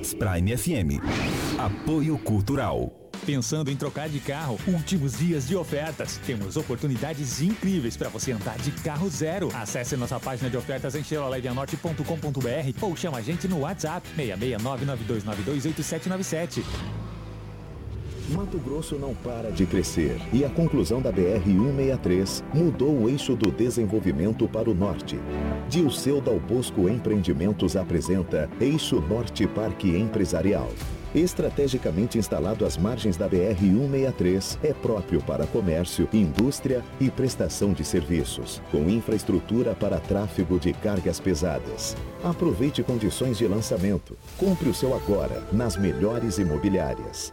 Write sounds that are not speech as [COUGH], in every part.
Hits Prime FM. Apoio Cultural. Pensando em trocar de carro? Últimos dias de ofertas. Temos oportunidades incríveis para você andar de carro zero. Acesse nossa página de ofertas em chevroletvianorte.com.br ou chama a gente no WhatsApp 66992928797. Mato Grosso não para de crescer e a conclusão da BR-163 mudou o eixo do desenvolvimento para o norte. Dilceu Dal Bosco Empreendimentos apresenta Eixo Norte Parque Empresarial. Estrategicamente instalado às margens da BR-163, é próprio para comércio, indústria e prestação de serviços, com infraestrutura para tráfego de cargas pesadas. Aproveite condições de lançamento. Compre o seu agora nas melhores imobiliárias.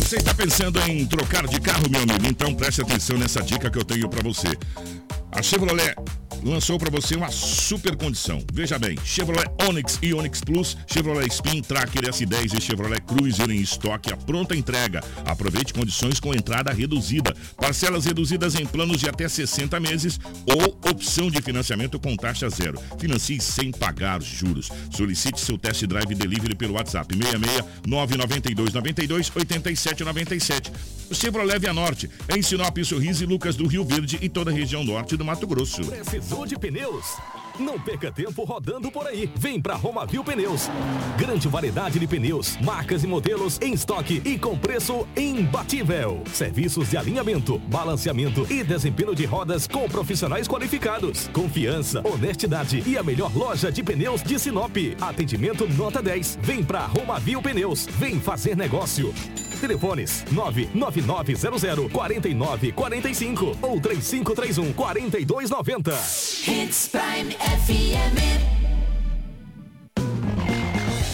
Você está pensando em trocar de carro, meu amigo? Então preste atenção nessa dica que eu tenho para você. A Chevrolet lançou para você uma super condição. Veja bem, Chevrolet Onix e Onix Plus, Chevrolet Spin, Tracker S10 e Chevrolet Cruiser em estoque a pronta entrega. Aproveite condições com entrada reduzida, parcelas reduzidas em planos de até 60 meses ou opção de financiamento com taxa zero. Financie sem pagar os juros. Solicite seu test drive delivery pelo WhatsApp 66 992 92 87 97. O Chevrolet Via Norte, em Sinop, Sorriso e Lucas do Rio Verde e toda a região norte do Mato Grosso. Precisou de pneus? Não perca tempo rodando por aí. Vem pra Romavil Pneus. Grande variedade de pneus, marcas e modelos em estoque e com preço imbatível. Serviços de alinhamento, balanceamento e desempenho de rodas com profissionais qualificados. Confiança, honestidade e a melhor loja de pneus de Sinop. Atendimento nota 10. Vem pra Romavil Pneus. Vem fazer negócio. Telefones 99900 4945 ou 3531 4290. Hits Prime FM.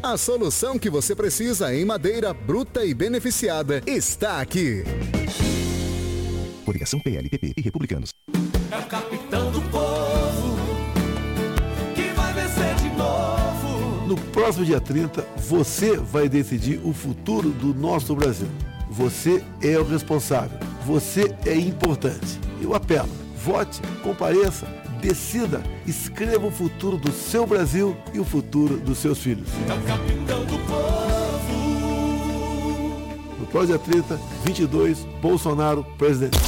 A solução que você precisa em madeira bruta e beneficiada está aqui. Coligação PLPP e Republicanos. É o capitão do povo que vai vencer de novo. No próximo dia 30, você vai decidir o futuro do nosso Brasil. Você é o responsável. Você é importante. Eu apelo. Vote, compareça decida, escreva o futuro do seu Brasil e o futuro dos seus filhos. É o capitão do povo. No próximo dia 30, 22, Bolsonaro, presidente.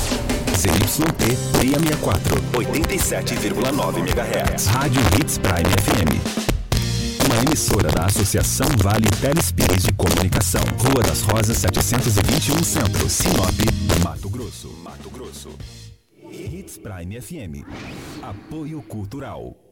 ZYT 664, 87,9 MHz. Rádio Hits Prime FM. Uma emissora da Associação Vale Telespires de Comunicação. Rua das Rosas 721 Centro, Sinop, Mato Grosso. Mato Grosso. Hits Prime FM. Apoio Cultural.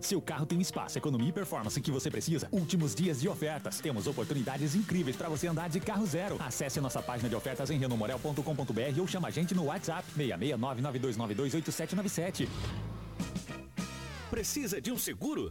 Seu carro tem espaço, economia e performance que você precisa? Últimos dias de ofertas. Temos oportunidades incríveis para você andar de carro zero. Acesse nossa página de ofertas em renomorel.com.br ou chama a gente no WhatsApp 66992928797. Precisa de um seguro?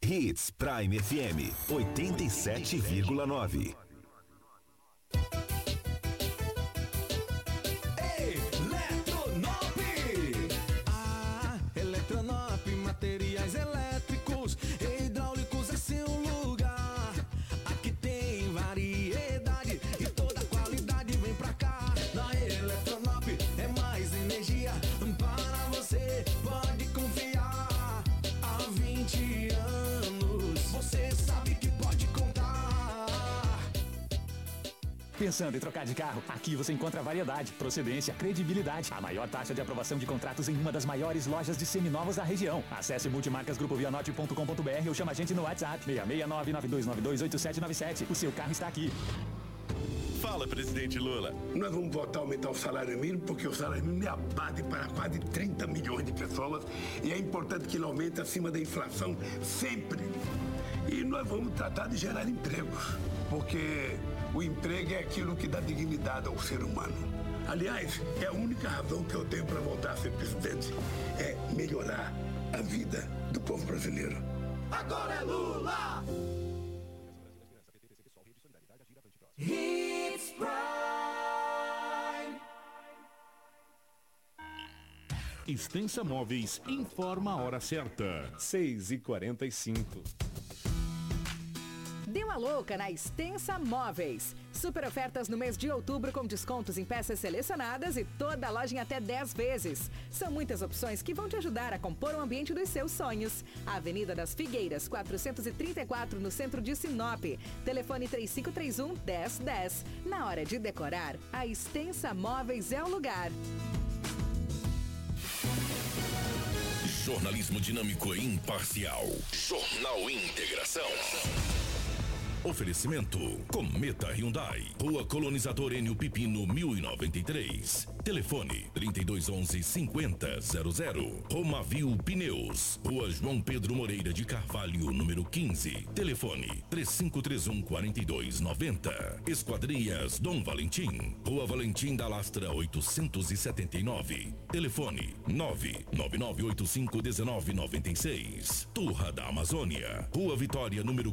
Hits Prime FM 87,9. Pensando em trocar de carro? Aqui você encontra variedade, procedência, credibilidade. A maior taxa de aprovação de contratos em uma das maiores lojas de seminovos da região. Acesse multimarcasgrupovianorte.com.br ou chama a gente no WhatsApp 669-9292-8797. O seu carro está aqui. Fala, presidente Lula. Nós vamos votar aumentar o salário mínimo, porque o salário mínimo é a base para quase 30 milhões de pessoas e é importante que ele aumente acima da inflação sempre. E nós vamos tratar de gerar empregos, porque o emprego é aquilo que dá dignidade ao ser humano. Aliás, é a única razão que eu tenho para voltar a ser presidente, é melhorar a vida do povo brasileiro. Agora é Lula! Hits Prime! Extensa Móveis informa a hora certa. 6 e 45 Deu a louca na Extensa Móveis. Super ofertas no mês de outubro com descontos em peças selecionadas e toda a loja em até 10 vezes. São muitas opções que vão te ajudar a compor o ambiente dos seus sonhos. Avenida das Figueiras, 434, no centro de Sinop. Telefone 3531 1010. Na hora de decorar, a Extensa Móveis é o lugar. Jornalismo dinâmico e imparcial. Jornal Integração. Oferecimento: Cometa Hyundai, Rua Colonizador Enio Pipino 1093. Telefone: 3211 5000. Romavil Pneus, Rua João Pedro Moreira de Carvalho, número 15. Telefone: 3531 4290. Esquadrias Dom Valentim, Rua Valentim da Lastra 879. Telefone: 99985 1996. Turra da Amazônia, Rua Vitória, número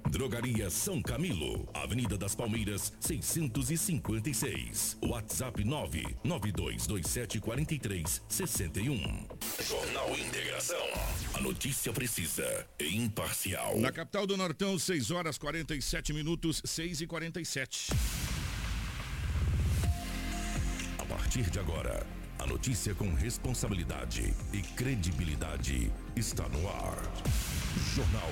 Drogaria São Camilo, Avenida das Palmeiras, 656. WhatsApp 992274361. Jornal Integração. A notícia precisa e imparcial. Na capital do Nortão, 6 horas 47 minutos, 6 e 47. A partir de agora, a notícia com responsabilidade e credibilidade está no ar. Jornal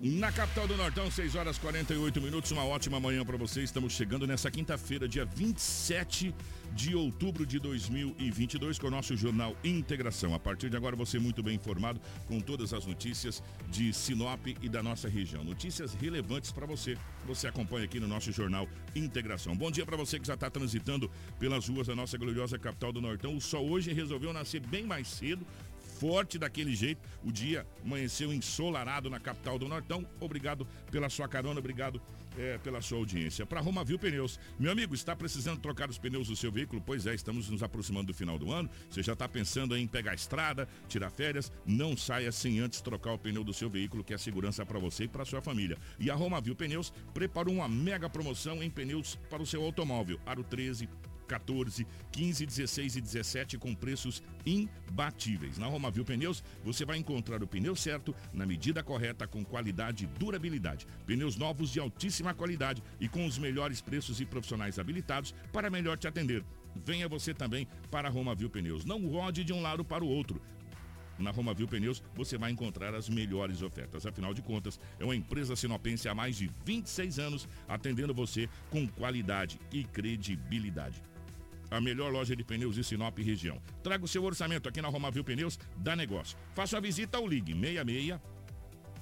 Na capital do Nortão, 6 horas 48 minutos, uma ótima manhã para você. Estamos chegando nessa quinta-feira, dia 27 de outubro de 2022, com o nosso jornal Integração. A partir de agora, você muito bem informado com todas as notícias de Sinop e da nossa região. Notícias relevantes para você. Você acompanha aqui no nosso jornal Integração. Bom dia para você que já está transitando pelas ruas da nossa gloriosa capital do Nortão. O sol hoje resolveu nascer bem mais cedo, forte daquele jeito. O dia amanheceu ensolarado na capital do Nortão. Obrigado pela sua carona, obrigado é, pela sua audiência. Para Roma Viu Pneus. Meu amigo, está precisando trocar os pneus do seu veículo? Pois é, estamos nos aproximando do final do ano. Você já está pensando em pegar a estrada, tirar férias? Não saia sem antes trocar o pneu do seu veículo, que é segurança para você e para sua família. E a Roma Viu Pneus preparou uma mega promoção em pneus para o seu automóvel. Aro 13, 14, 15, 16 e 17 com preços imbatíveis. Na Romavil Pneus, você vai encontrar o pneu certo, na medida correta, com qualidade e durabilidade. Pneus novos de altíssima qualidade e com os melhores preços e profissionais habilitados para melhor te atender. Venha você também para a Romavil Pneus. Não rode de um lado para o outro. Na Romavil Pneus você vai encontrar as melhores ofertas. Afinal de contas, é uma empresa sinopense há mais de 26 anos, atendendo você com qualidade e credibilidade a melhor loja de pneus de Sinop região. Traga o seu orçamento aqui na Romavil Pneus, dá negócio. Faça uma visita ao Ligue 66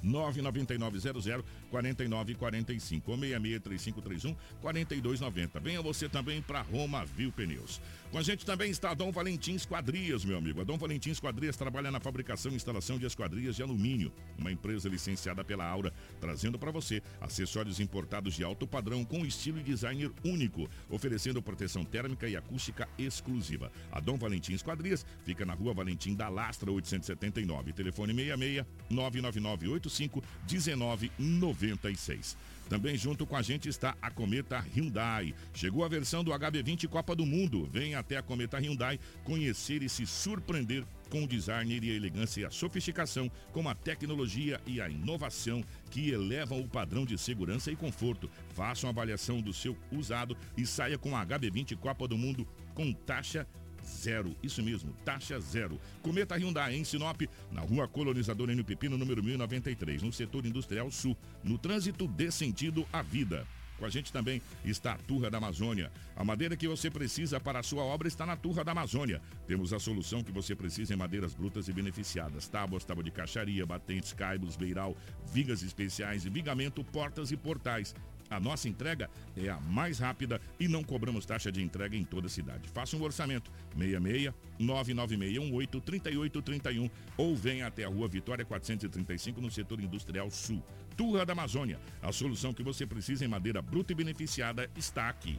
99900 4945 ou 663531 4290. Venha você também para Roma Viu Pneus. Com a gente também está a Dom Valentim Esquadrias, meu amigo. A Dom Valentim Esquadrias trabalha na fabricação e instalação de esquadrias de alumínio, uma empresa licenciada pela Aura, trazendo para você acessórios importados de alto padrão com estilo e designer único, oferecendo proteção térmica e acústica exclusiva. A Dom Valentim Esquadrias fica na Rua Valentim da Lastra 879, telefone 66 99985 1996. Também junto com a gente está a Cometa Hyundai. Chegou a versão do HB20 Copa do Mundo. Vem até a Cometa Hyundai conhecer e se surpreender com o design e a elegância e a sofisticação, com a tecnologia e a inovação que elevam o padrão de segurança e conforto. Faça uma avaliação do seu usado e saia com a HB20 Copa do Mundo com taxa zero. Isso mesmo, taxa zero. Cometa Hyundai em Sinop, na rua Colonizador N Pepino, número 1093, no setor industrial sul. No trânsito dê sentido à vida. Com a gente também está a Turra da Amazônia. A madeira que você precisa para a sua obra está na Turra da Amazônia. Temos a solução que você precisa em madeiras brutas e beneficiadas: tábuas, tábua de caixaria, batentes, caibos, beiral, vigas especiais, vigamento, portas e portais. A nossa entrega é a mais rápida e não cobramos taxa de entrega em toda a cidade. Faça um orçamento 66 99618 3831 ou venha até a Rua Vitória 435 no setor industrial sul. Turra da Amazônia. A solução que você precisa em madeira bruta e beneficiada está aqui.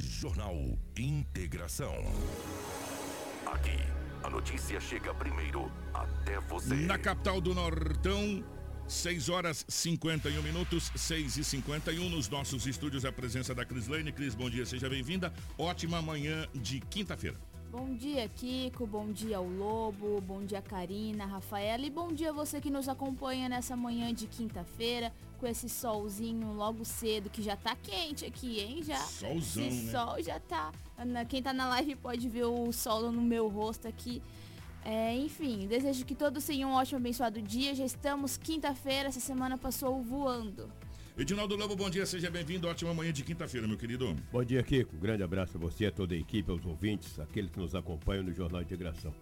Jornal Integração. Aqui, a notícia chega primeiro até você. Na capital do Nortão, 6 horas 51 minutos, 6 e 51 nos nossos estúdios a presença da Cris Lane. Cris, bom dia, seja bem-vinda. Ótima manhã de quinta-feira. Bom dia, Kiko. Bom dia ao Lobo. Bom dia, Karina, Rafaela. E bom dia você que nos acompanha nessa manhã de quinta-feira, com esse solzinho logo cedo, que já tá quente aqui, hein? Já. Solzão, esse né? sol já tá. Quem tá na live pode ver o sol no meu rosto aqui. É, enfim, desejo que todos tenham um ótimo abençoado dia. Já estamos quinta-feira, essa semana passou voando. Edinaldo Lobo, bom dia, seja bem-vindo. Ótima manhã de quinta-feira, meu querido. Bom dia, Kiko. Grande abraço a você, a toda a equipe, aos ouvintes, aqueles que nos acompanham no Jornal Integração.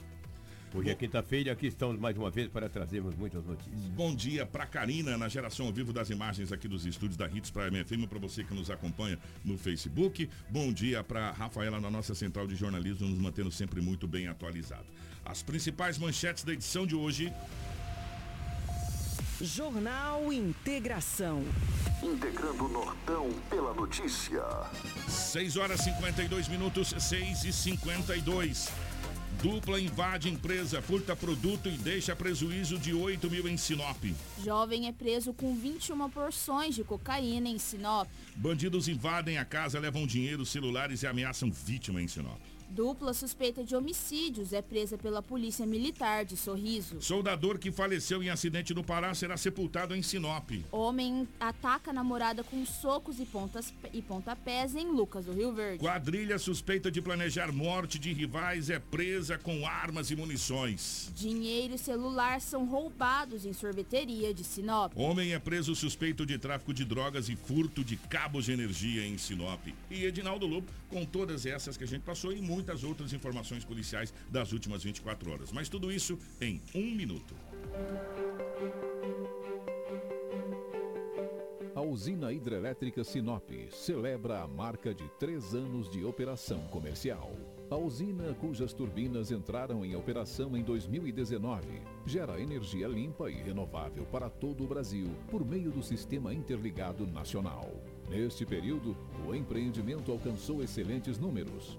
Hoje é quinta-feira e aqui estamos mais uma vez para trazermos muitas notícias. Bom dia para Karina, na geração ao vivo das imagens aqui dos estúdios da Hits para FM, para você que nos acompanha no Facebook. Bom dia para Rafaela na nossa central de jornalismo, nos mantendo sempre muito bem atualizado. As principais manchetes da edição de hoje. Jornal Integração. Integrando o Nortão pela notícia. 6 horas 52 minutos, 6 e 52. Dupla invade empresa, furta produto e deixa prejuízo de 8 mil em Sinop. Jovem é preso com 21 porções de cocaína em Sinop. Bandidos invadem a casa, levam dinheiro, celulares e ameaçam vítima em Sinop. Dupla suspeita de homicídios é presa pela Polícia Militar de Sorriso. Soldador que faleceu em acidente no Pará será sepultado em Sinop. Homem ataca namorada com socos e, pontas, e pontapés em Lucas do Rio Verde. Quadrilha suspeita de planejar morte de rivais é presa com armas e munições. Dinheiro e celular são roubados em sorveteria de Sinop. Homem é preso suspeito de tráfico de drogas e furto de cabos de energia em Sinop. E Edinaldo Lobo com todas essas que a gente passou e muitas outras informações policiais das últimas 24 horas. Mas tudo isso em um minuto. A usina hidrelétrica Sinop celebra a marca de três anos de operação comercial. A usina, cujas turbinas entraram em operação em 2019, gera energia limpa e renovável para todo o Brasil por meio do Sistema Interligado Nacional. Neste período, o empreendimento alcançou excelentes números.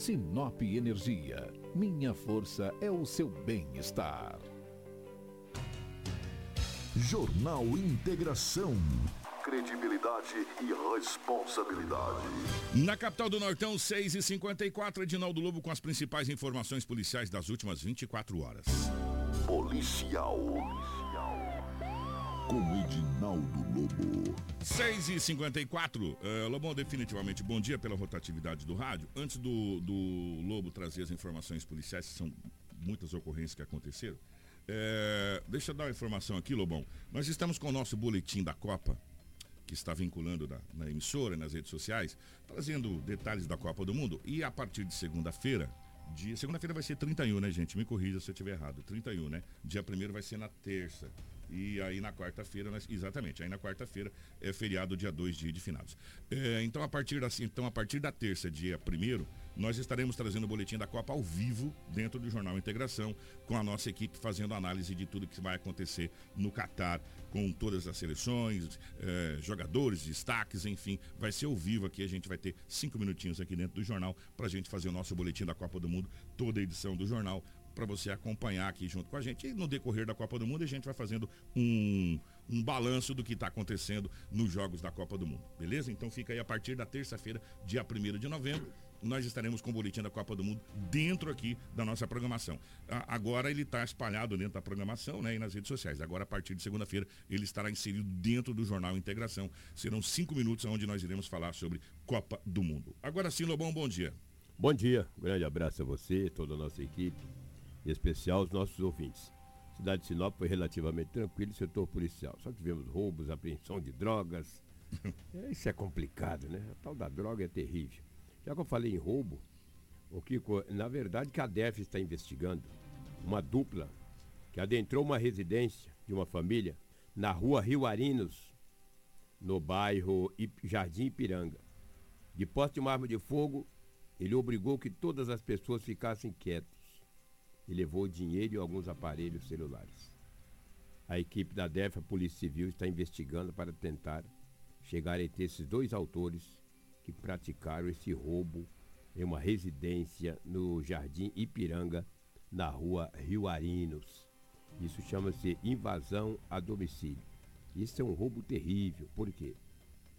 Sinop Energia. Minha força é o seu bem-estar. Jornal Integração. Credibilidade e responsabilidade. Na capital do Nortão, 6h54, Edinaldo Lobo com as principais informações policiais das últimas 24 horas. Policial. Com Edinaldo Lobo. 6 e 54 uh, Lobão, definitivamente, bom dia pela rotatividade do rádio. Antes do, do Lobo trazer as informações policiais, que são muitas ocorrências que aconteceram, é, deixa eu dar uma informação aqui, Lobão. Nós estamos com o nosso boletim da Copa, que está vinculando na, emissora, nas redes sociais, trazendo detalhes da Copa do Mundo. E a partir de segunda-feira, dia. Segunda-feira vai ser 31, né, gente? Me corrija se eu estiver errado. 31, né? Dia primeiro vai ser na terça. E aí na quarta-feira, exatamente, aí na quarta-feira é feriado dia 2, dia de finados. É, então, a partir da, então, a partir da terça, dia primeiro, nós estaremos trazendo o boletim da Copa ao vivo dentro do Jornal Integração, com a nossa equipe fazendo análise de tudo que vai acontecer no Catar, com todas as seleções, eh, jogadores, destaques, enfim. Vai ser ao vivo aqui, a gente vai ter cinco minutinhos aqui dentro do jornal para a gente fazer o nosso boletim da Copa do Mundo, toda a edição do jornal, para você acompanhar aqui junto com a gente. E no decorrer da Copa do Mundo a gente vai fazendo um, um balanço do que está acontecendo nos jogos da Copa do Mundo, beleza? Então fica aí a partir da terça-feira, dia 1 de novembro nós estaremos com o boletim da Copa do Mundo dentro aqui da nossa programação. Agora ele está espalhado dentro da programação né, e nas redes sociais. Agora, a partir de segunda-feira, ele estará inserido dentro do jornal Integração. Serão cinco minutos onde nós iremos falar sobre Copa do Mundo. Agora sim, Lobão, bom dia. Bom dia, um grande abraço a você, toda a nossa equipe, em especial os nossos ouvintes. A cidade de Sinop foi relativamente tranquila, setor policial. Só tivemos roubos, apreensão de drogas. [LAUGHS] Isso é complicado, né? A tal da droga é terrível. Já que eu falei em roubo, o Kiko, na verdade que a DEF está investigando uma dupla que adentrou uma residência de uma família na rua Rio Arinos, no bairro Jardim Ipiranga. De posse de uma arma de fogo, ele obrigou que todas as pessoas ficassem quietas e levou dinheiro e alguns aparelhos celulares. A equipe da DEF, a Polícia Civil, está investigando para tentar chegar ter esses dois autores que praticaram esse roubo em uma residência no Jardim Ipiranga, na rua Rio Arinos. Isso chama-se invasão a domicílio. Isso é um roubo terrível, porque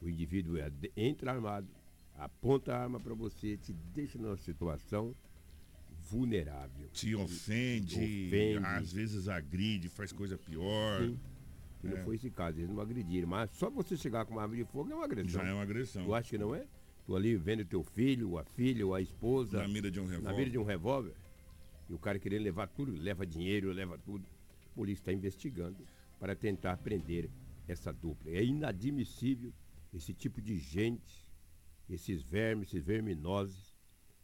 o indivíduo é entra armado, aponta a arma para você, te deixa numa situação vulnerável. Te ofende, ofende, às vezes agride, faz coisa pior. Sim. E não é. foi esse caso, eles não agrediram. Mas só você chegar com uma arma de fogo é uma agressão. Já é uma agressão. Tu acha que não é? Tu ali vendo teu filho, a filha ou a esposa. Na mira de um revólver. Na mira de um revólver. E o cara querendo levar tudo, leva dinheiro, leva tudo. A polícia está investigando para tentar prender essa dupla. É inadmissível esse tipo de gente, esses vermes, esses verminosos,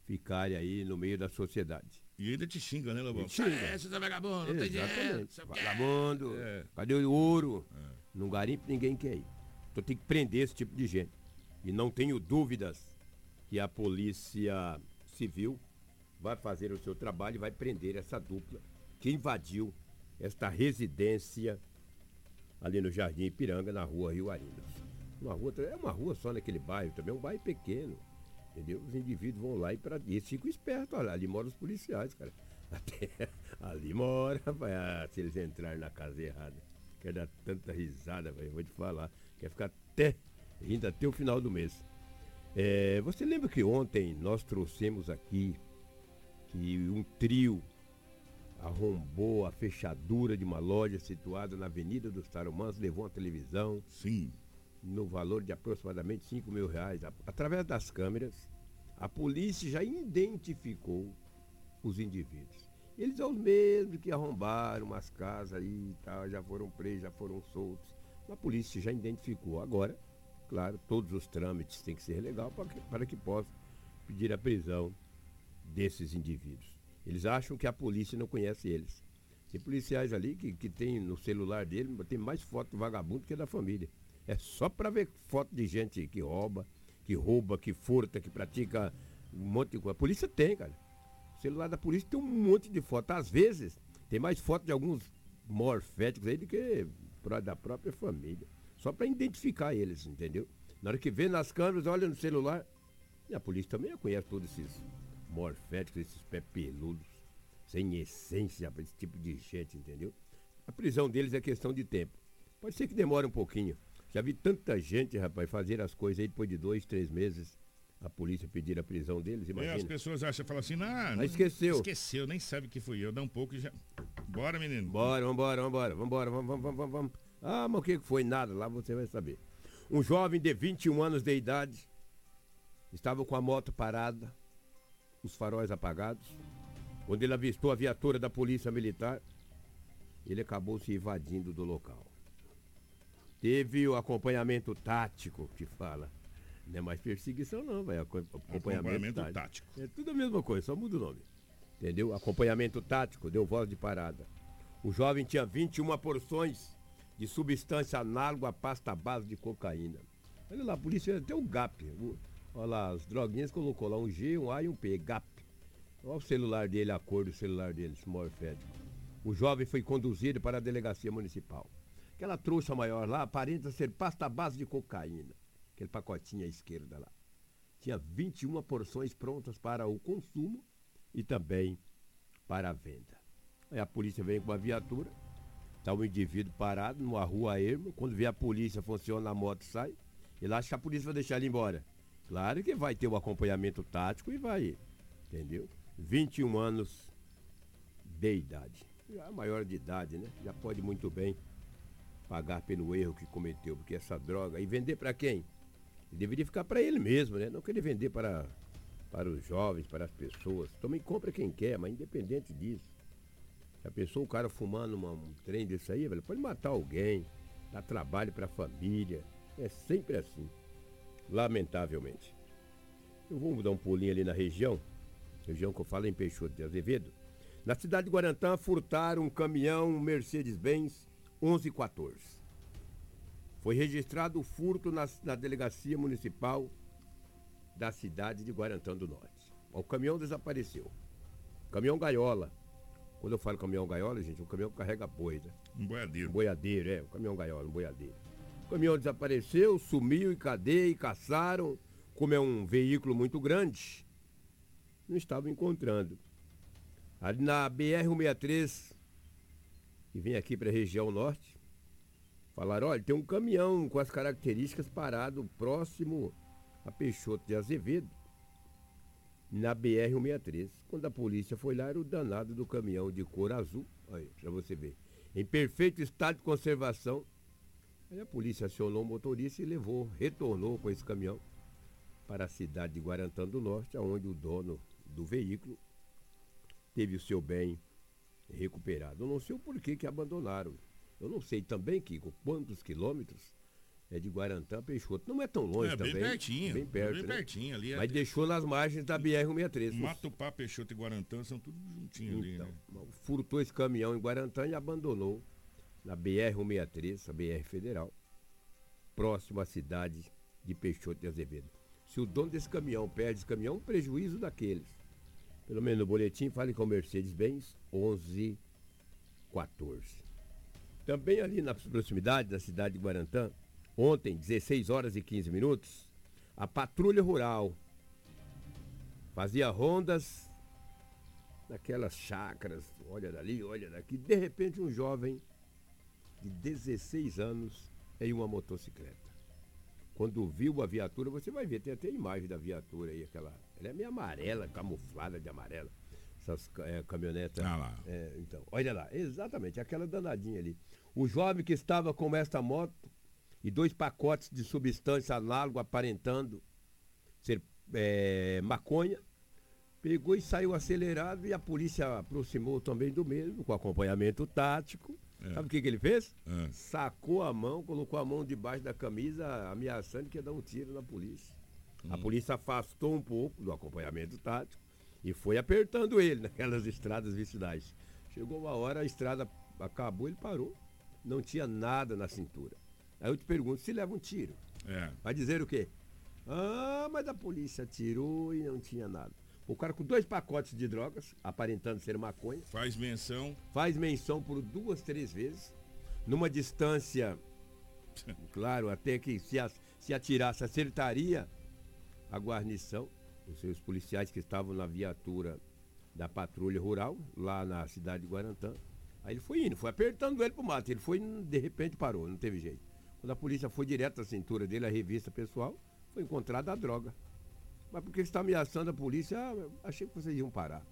ficarem aí no meio da sociedade. E ainda te xinga, né, Lobão? Xinga. É, você tá vagabundo, não tem dinheiro. Vagabundo, é. cadê o ouro? É. Não garimpo ninguém quer ir. Então tem que prender esse tipo de gente. E não tenho dúvidas que a Polícia Civil vai fazer o seu trabalho e vai prender essa dupla que invadiu esta residência ali no Jardim Ipiranga, na rua Rio Arinas. Uma rua, é uma rua só naquele bairro também, é um bairro pequeno. Entendeu? Os indivíduos vão lá e, pra, e eles ficam espertos, olha, ali moram os policiais, cara. [LAUGHS] Até, ali mora, vai, ah, se eles entrarem na casa errada. Quer dar tanta risada, velho, vou te falar. Quer ficar até ainda até o final do mês. É, você lembra que ontem nós trouxemos aqui que um trio arrombou a fechadura de uma loja situada na Avenida dos Tarumãs, levou uma televisão. Sim. No valor de aproximadamente 5 mil reais. Através das câmeras, a polícia já identificou os indivíduos. Eles são os mesmos que arrombaram umas casas aí e tal, já foram presos, já foram soltos. A polícia já identificou. Agora, claro, todos os trâmites têm que ser legal para que, para que possa pedir a prisão desses indivíduos. Eles acham que a polícia não conhece eles. Tem policiais ali que, que tem no celular dele, tem mais foto do vagabundo que da família. É só para ver foto de gente que rouba, que rouba, que furta, que pratica um monte de coisa. A polícia tem, cara. O celular da polícia tem um monte de foto. Às vezes, tem mais foto de alguns morféticos aí do que da própria família. Só para identificar eles, entendeu? Na hora que vê nas câmeras, olha no celular. E a polícia também conhece todos esses morféticos, esses pé peludos, sem essência, esse tipo de gente, entendeu? A prisão deles é questão de tempo. Pode ser que demore um pouquinho. Já vi tanta gente, rapaz, fazer as coisas aí depois de dois, três meses. A polícia pedir a prisão deles, imagina. É, as pessoas acham, falam assim, não, não esqueceu. Esqueceu, nem sabe que fui eu. Dá um pouco e já. Bora, menino. Bora, vambora, vambora, vambora, vamos, vamos, vamos, vamos. Ah, mas o que foi? Nada, lá você vai saber. Um jovem de 21 anos de idade estava com a moto parada, os faróis apagados. Quando ele avistou a viatura da polícia militar, ele acabou se evadindo do local. Teve o acompanhamento tático que fala. Não é mais perseguição, não, vai. Acompanhamento, acompanhamento tático. tático. É tudo a mesma coisa, só muda o nome. Entendeu? Acompanhamento tático, deu voz de parada. O jovem tinha 21 porções de substância análoga à pasta base de cocaína. Olha lá, a polícia tem um GAP. Olha lá, as droguinhas colocou lá um G, um A e um P, GAP. Olha o celular dele, a cor do celular dele, Smorfed. O jovem foi conduzido para a delegacia municipal. Aquela trouxa maior lá aparenta ser pasta base de cocaína. Aquele pacotinho à esquerda lá. Tinha 21 porções prontas para o consumo e também para a venda. Aí a polícia vem com a viatura, está um indivíduo parado numa rua erma, quando vê a polícia funciona, a moto sai, ele acha que a polícia vai deixar ele embora. Claro que vai ter o acompanhamento tático e vai, entendeu? 21 anos de idade. Já maior de idade, né? Já pode muito bem pagar pelo erro que cometeu, porque essa droga. E vender para quem? Ele deveria ficar para ele mesmo, né? Não querer vender para, para os jovens, para as pessoas. Também compra quem quer, mas independente disso. Já pensou o cara fumando uma, um trem desse aí, velho? Pode matar alguém, dar trabalho para a família. É sempre assim lamentavelmente. Eu vou dar um pulinho ali na região, região que eu falo em Peixoto de Azevedo. Na cidade de Guarantã, furtaram um caminhão Mercedes-Benz 1114. Foi registrado o furto na, na delegacia municipal da cidade de Guarantã do Norte. O caminhão desapareceu. Caminhão gaiola. Quando eu falo caminhão gaiola, gente, o caminhão carrega boi, né? Um boiadeiro. Um boiadeiro, é. O caminhão gaiola, um boiadeiro. O caminhão desapareceu, sumiu e cadê? E caçaram. Como é um veículo muito grande, não estavam encontrando. Ali na BR-163, que vem aqui para a região norte, falaram, olha, tem um caminhão com as características parado próximo a Peixoto de Azevedo, na BR-163. Quando a polícia foi lá, era o danado do caminhão de cor azul, aí, para você ver, em perfeito estado de conservação, Aí a polícia acionou o motorista e levou, retornou com esse caminhão para a cidade de Guarantã do Norte, onde o dono do veículo teve o seu bem recuperado. Eu não sei o porquê que abandonaram. Eu não sei também, Kiko, quantos quilômetros é de Guarantã a Peixoto. Não é tão longe é, também. Bem pertinho. Bem perto. Bem né? pertinho ali. Mas deixou nas margens da BR-163. Matupá, Peixoto e Guarantã são tudo juntinho então, ali, né? Furtou esse caminhão em Guarantã e abandonou na BR-163, a BR Federal, próximo à cidade de Peixoto de Azevedo. Se o dono desse caminhão perde esse caminhão, um prejuízo daqueles. Pelo menos no boletim, fale com Mercedes-Benz 1114. Também ali na proximidade da cidade de Guarantã, ontem, 16 horas e 15 minutos, a patrulha rural fazia rondas naquelas chácaras, olha dali, olha daqui. De repente, um jovem de 16 anos em uma motocicleta. Quando viu a viatura, você vai ver, tem até a imagem da viatura aí, aquela. Ela é meio amarela, camuflada de amarela. Essas é, caminhonetas. Ah lá. É, então, olha lá, exatamente, aquela danadinha ali. O jovem que estava com esta moto e dois pacotes de substância análoga aparentando ser é, maconha, Pegou e saiu acelerado e a polícia aproximou também do mesmo, com acompanhamento tático. É. Sabe o que, que ele fez? É. Sacou a mão, colocou a mão debaixo da camisa, ameaçando que ia dar um tiro na polícia. A Hum. polícia afastou um pouco do acompanhamento tático e foi apertando ele [LAUGHS] naquelas estradas vicinais. Chegou uma hora, a estrada acabou, ele parou. Não tinha nada na cintura. Aí eu te pergunto, se leva um tiro, É. vai dizer o quê? Ah, mas a polícia tirou e não tinha nada. O cara com dois pacotes de drogas, aparentando ser maconha, Faz menção. faz menção por duas, três vezes, numa distância, [LAUGHS] claro, até que se, se atirasse, acertaria a guarnição, os seus policiais que estavam na viatura da patrulha rural, lá na cidade de Guarantã. Aí ele foi indo, foi apertando ele pro mato. Ele foi, de repente parou, não teve jeito. Quando a polícia foi direto à cintura dele, a revista pessoal, foi encontrada a droga. Mas porque está ameaçando a polícia, ah, achei que vocês iam parar.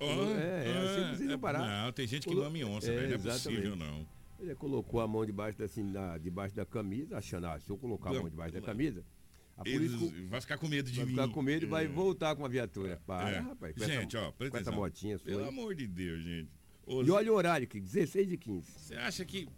Ah, é, é, achei que vocês ah, iam parar. Não, tem gente que Colo- não ame onça, É, velho. Não é possível, não. Ele colocou a mão debaixo da, assim, na- debaixo da camisa, achando, ah, se eu colocar a mão debaixo da camisa, polícia vai ficar com medo de vai mim. ficar com medo e vai É. voltar com a viatura. Para, É. rapaz. Gente, essa, ó, presta com essa atenção. motinha. Pelo aí. amor de Deus, gente. Ô, E olha o horário aqui, 16 e 15. Você acha que,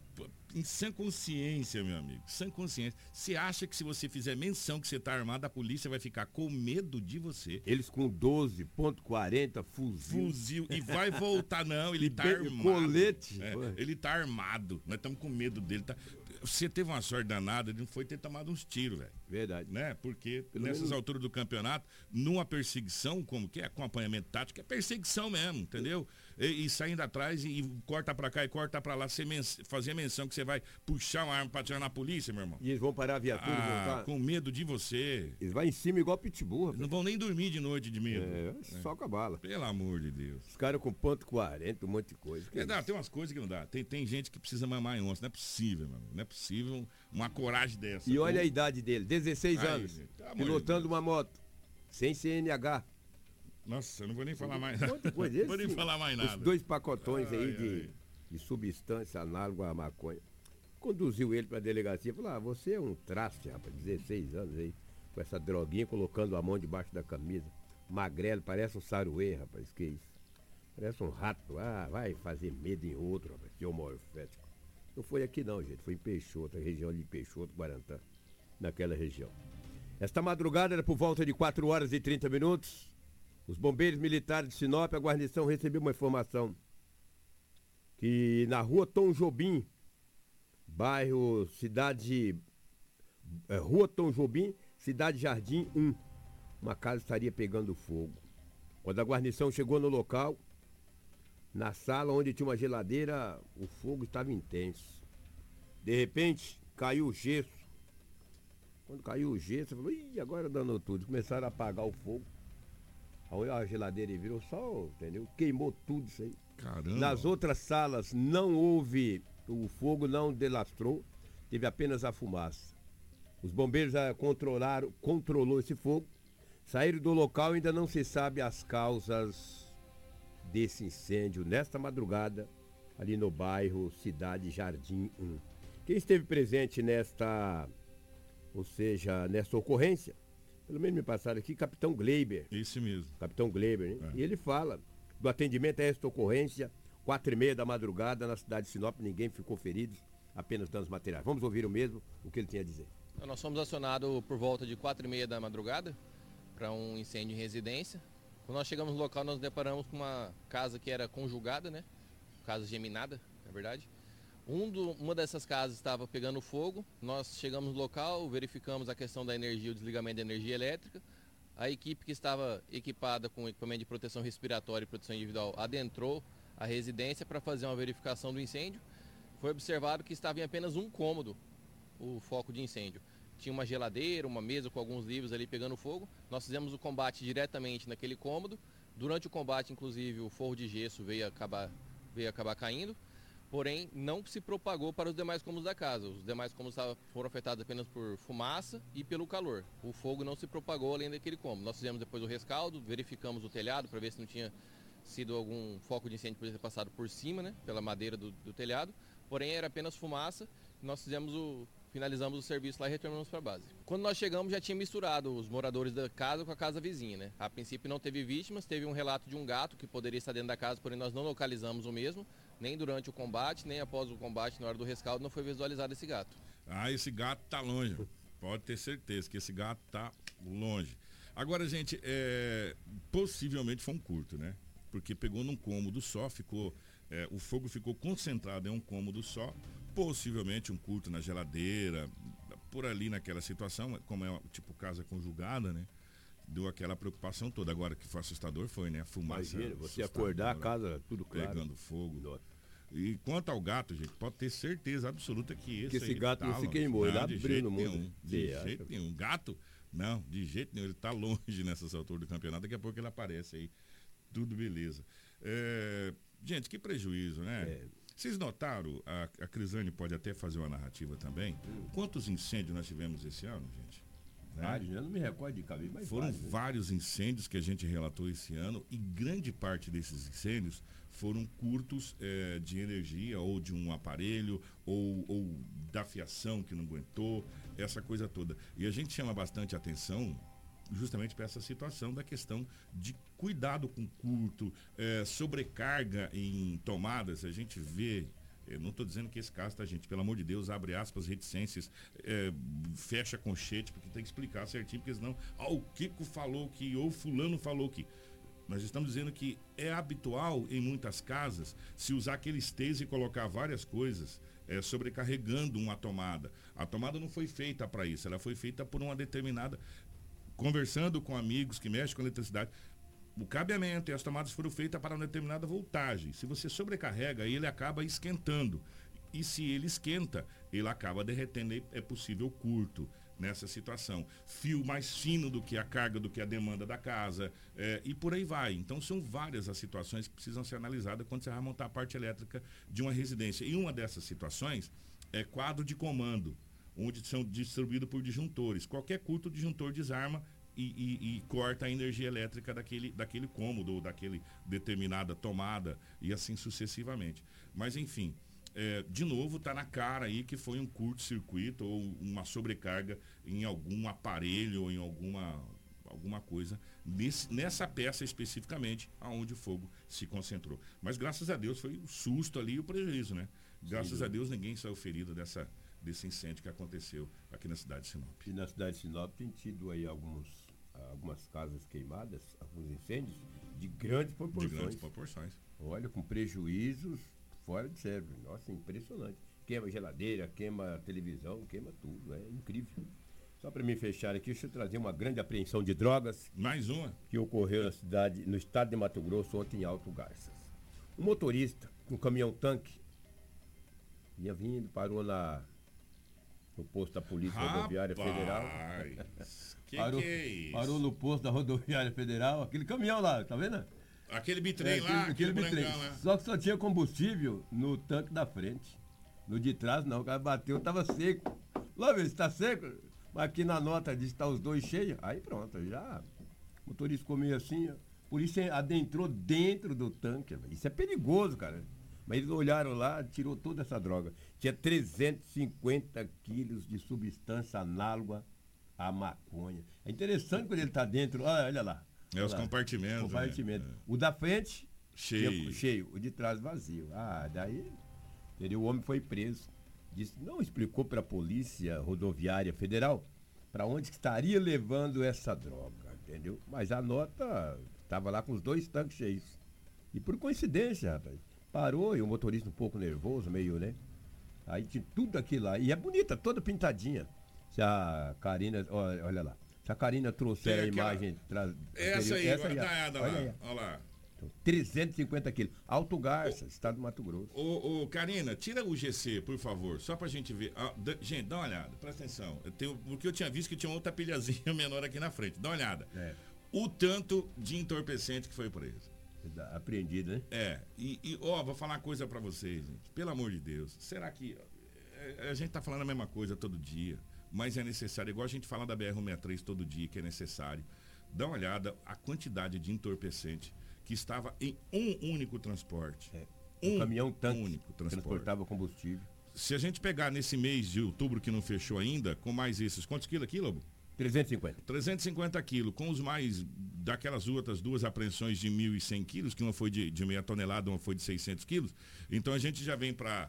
em sã consciência, meu amigo, sã consciência, você acha que se você fizer menção que você tá armado, a polícia vai ficar com medo de você? Eles com 12.40, fuzil. Fuzil. E vai voltar, não, [LAUGHS] ele tá armado. colete. É, ele tá armado. Nós estamos com medo dele. Tá... Você teve uma sorte danada, ele não foi ter tomado uns tiros, velho. Verdade. Né? Porque Pelo nessas menos- alturas do campeonato, numa perseguição, como que é acompanhamento tático, é perseguição mesmo, entendeu? E, e saindo atrás e, e corta pra cá e corta pra lá, você men fazer menção que você vai puxar uma arma pra tirar na polícia, meu irmão. E eles vão parar a viatura e Ah, voltar. com medo de você. Eles vão em cima igual pitbull, rapaz. Não vão nem dormir de noite de medo. É, só com a bala. Pelo amor de Deus. Os caras com ponto 40, um monte de coisa. É, não, tem umas coisas que não dá. Tem, tem gente que precisa mamar em onça. Não é possível, mano. Não é possível uma coragem dessa. E olha a idade dele, 16 Aí, anos. pilotando uma moto. Sem CNH. Nossa, eu não vou nem falar mais Um de coisa. Não vou nem Esse, falar mais Os nada. dois pacotões aí Ai, de, ai. de substância análoga à maconha. Conduziu ele pra delegacia. Falou, ah, você é um traste, rapaz, 16 anos aí. Com essa droguinha, colocando a mão debaixo da camisa. Magrelo, parece um saruê, rapaz, que isso. Parece um rato. Ah, vai fazer medo em outro, rapaz, que homofético. Não foi aqui não, gente. Foi em Peixoto, a região de Peixoto, Guarantã. Naquela região. Esta madrugada era por volta de 4 horas e 30 minutos. Os bombeiros militares de Sinop, a guarnição recebeu uma informação que na rua Tom Jobim, bairro Cidade. é, rua Tom Jobim, Cidade Jardim 1, uma casa estaria pegando fogo. Quando a guarnição chegou no local, na sala onde tinha uma geladeira, o fogo estava intenso. De repente, caiu o gesso. Quando caiu o gesso, falou, ih, agora danou tudo. Começaram a apagar o fogo. Aí a geladeira virou só, entendeu? Queimou tudo isso aí. Caramba. Nas outras salas não houve, o fogo não delastrou, teve apenas a fumaça. Os bombeiros ah, controlaram, controlou esse fogo, saíram do local ainda não se sabe as causas desse incêndio nesta madrugada, ali no bairro Cidade Jardim 1. Quem esteve presente nesta, ou seja, nesta ocorrência, pelo menos me passaram aqui, Capitão Gleiber. Isso mesmo. Capitão Gleiber, né? E ele fala do atendimento a esta ocorrência, quatro e meia da madrugada, na cidade de Sinop, ninguém ficou ferido, apenas danos materiais. Vamos ouvir o mesmo, o que ele tinha a dizer. Nós fomos acionados por volta de quatro e meia da madrugada para um incêndio em residência. Quando nós chegamos no local, nós nos deparamos com uma casa que era conjugada, né? Casa geminada, na verdade. Um do- uma dessas casas estava pegando fogo. Nós chegamos no local, verificamos a questão da energia, o desligamento da energia elétrica. A equipe que estava equipada com equipamento de proteção respiratória e proteção individual adentrou a residência para fazer uma verificação do incêndio. Foi observado que estava em apenas um cômodo o foco de incêndio. Tinha uma geladeira, uma mesa com alguns livros ali pegando fogo. Nós fizemos o combate diretamente naquele cômodo. Durante o combate, inclusive, o forro de gesso veio acabar, veio acabar caindo. Porém, não se propagou para os demais cômodos da casa. Os demais cômodos foram afetados apenas por fumaça e pelo calor. O fogo não se propagou além daquele cômodo. Nós fizemos depois o rescaldo, verificamos o telhado para ver se não tinha sido algum foco de incêndio poderia ter passado por cima, né, pela madeira do, do telhado. Porém, era apenas fumaça. Nós fizemos o finalizamos o serviço lá e retornamos para a base. Quando nós chegamos já tinha misturado os moradores da casa com a casa vizinha, né? A princípio não teve vítimas, teve um relato de um gato que poderia estar dentro da casa, porém nós não localizamos o mesmo, nem durante o combate, nem após o combate, na hora do rescaldo, não foi visualizado esse gato. Ah, esse gato tá longe. Pode ter certeza que esse gato tá longe. Agora, gente, é, possivelmente foi um curto, né? Porque pegou num cômodo só, ficou. é, o fogo ficou concentrado em um cômodo só, possivelmente um curto na geladeira, por ali naquela situação, como é tipo casa conjugada, né? Deu aquela preocupação toda. Agora que foi assustador foi, né? A fumaça. Imagina, você acordar a casa tudo claro. Pegando fogo. E quanto ao gato, gente, pode ter certeza absoluta que esse, Que esse gato não tá se longe. queimou, ele Não, abriu no mundo. nenhum, De De- jeito nenhum. Gato, não, de jeito nenhum. Ele tá longe [LAUGHS] nessas alturas do campeonato. Daqui a pouco ele aparece aí. Tudo beleza. É, gente, que prejuízo, né? É. Vocês notaram, a, a Crisane pode até fazer uma narrativa também. Quantos incêndios nós tivemos esse ano, gente? Né? Vários, eu não me recordo de cabeça, mas Foram vários, né? vários incêndios que a gente relatou esse ano e grande parte desses incêndios foram curtos eh, de energia ou de um aparelho ou, ou da fiação que não aguentou, essa coisa toda. E a gente chama bastante atenção justamente para essa situação da questão de cuidado com curto, eh, sobrecarga em tomadas. A gente vê eu não estou dizendo que esse caso, tá, gente? Pelo amor de Deus, abre aspas, reticências, é, fecha conchete, porque tem que explicar certinho, porque senão, ah, o Kiko falou que, ou fulano falou que. Nós estamos dizendo que é habitual em muitas casas se usar aquele taser e colocar várias coisas é, sobrecarregando uma tomada. A tomada não foi feita para isso, ela foi feita por uma determinada. Conversando com amigos que mexem com eletricidade, o cabeamento e as tomadas foram feitas para uma determinada voltagem. Se você sobrecarrega, ele acaba esquentando. E se ele esquenta, ele acaba derretendo e é possível curto nessa situação. Fio mais fino do que a carga, do que a demanda da casa, eh, e por aí vai. Então são várias as situações que precisam ser analisadas quando você vai montar a parte elétrica de uma residência. E uma dessas situações é quadro de comando, onde são distribuídos por disjuntores. Qualquer curto, disjuntor desarma e, e- e corta a energia elétrica daquele, daquele cômodo ou daquele determinada tomada e assim sucessivamente. Mas enfim, é, de novo está na cara aí que foi um curto-circuito ou uma sobrecarga em algum aparelho ou em alguma alguma coisa nesse- nessa peça especificamente aonde o fogo se concentrou. Mas graças a Deus foi o susto ali e o prejuízo, né? Graças Sim. a Deus ninguém saiu ferido dessa desse incêndio que aconteceu aqui na cidade de Sinop. E na cidade de Sinop tem tido aí alguns, algumas casas queimadas, alguns incêndios de grandes proporções. De grandes proporções. Olha, com prejuízos fora de sério. Nossa, impressionante. Queima geladeira, queima televisão, queima tudo. É incrível. Só para me fechar aqui, deixa eu trazer uma grande apreensão de drogas. Mais uma? Que ocorreu na cidade, no estado de Mato Grosso, ontem em Alto Garças. Um motorista, um caminhão-tanque, vinha vindo, parou na, no posto da Polícia Rodoviária Federal. que parou, que é isso? parou no posto da Rodoviária Federal, aquele caminhão lá, tá vendo? Aquele bitrem É, lá, aquele, bitrem. brancão lá. Só que só tinha combustível no tanque da frente. No de trás não, o cara bateu, tava seco. Lá, vê se tá seco. Mas aqui na nota diz que tá os dois cheios. Aí pronto, já. O motorista ficou meio assim, ó. Por isso adentrou dentro do tanque. Isso é perigoso, cara. Mas eles olharam lá, tirou toda essa droga. Tinha 350 quilos de substância análoga à maconha. É interessante quando ele tá dentro. Ah, olha lá. É, os lá. compartimentos, né? Compartimento. O da frente Cheio. cheio, o de trás vazio. Ah, daí entendeu? o homem foi preso. Disse, não explicou para a Polícia Rodoviária Federal para onde estaria levando essa droga, entendeu? Mas a nota estava lá com os dois tanques cheios. E por coincidência, rapaz, parou e o motorista um pouco nervoso, meio, né? Aí tinha tudo aquilo lá. E é bonita, toda pintadinha. Se a Karina, olha lá. Se a Karina trouxer Tem a imagem. Tra... Essa aí, essa dá olhada Olha aí, ó. Olha lá. Então, 350 quilos. Alto Garça, estado do Mato Grosso. Ô, ô, Karina, tira o GC, por favor, só pra gente ver. Ah, dá- gente, dá uma olhada, presta atenção. Eu tenho, porque eu tinha visto que tinha outra pilhazinha [LAUGHS] menor aqui na frente. Dá uma olhada. É. O tanto de entorpecente que foi preso. Apreendido, né? É. E, e, ó, vou falar uma coisa pra vocês, gente. Pelo amor de Deus. Será que. é, A gente tá falando a mesma coisa todo dia, mas é necessário, igual a gente fala da BR-163 todo dia, que é necessário. Dá uma olhada a quantidade de entorpecente que estava em um único transporte. Um Um caminhão tanque único transporte. transportava combustível. se a gente pegar nesse mês de outubro que não fechou ainda, com mais esses, quantos quilos aqui, Lobo? 350. 350 quilos, com os mais daquelas outras duas apreensões de 1.100 quilos, que uma foi de, de meia tonelada, uma foi de 600 quilos. Então a gente já vem para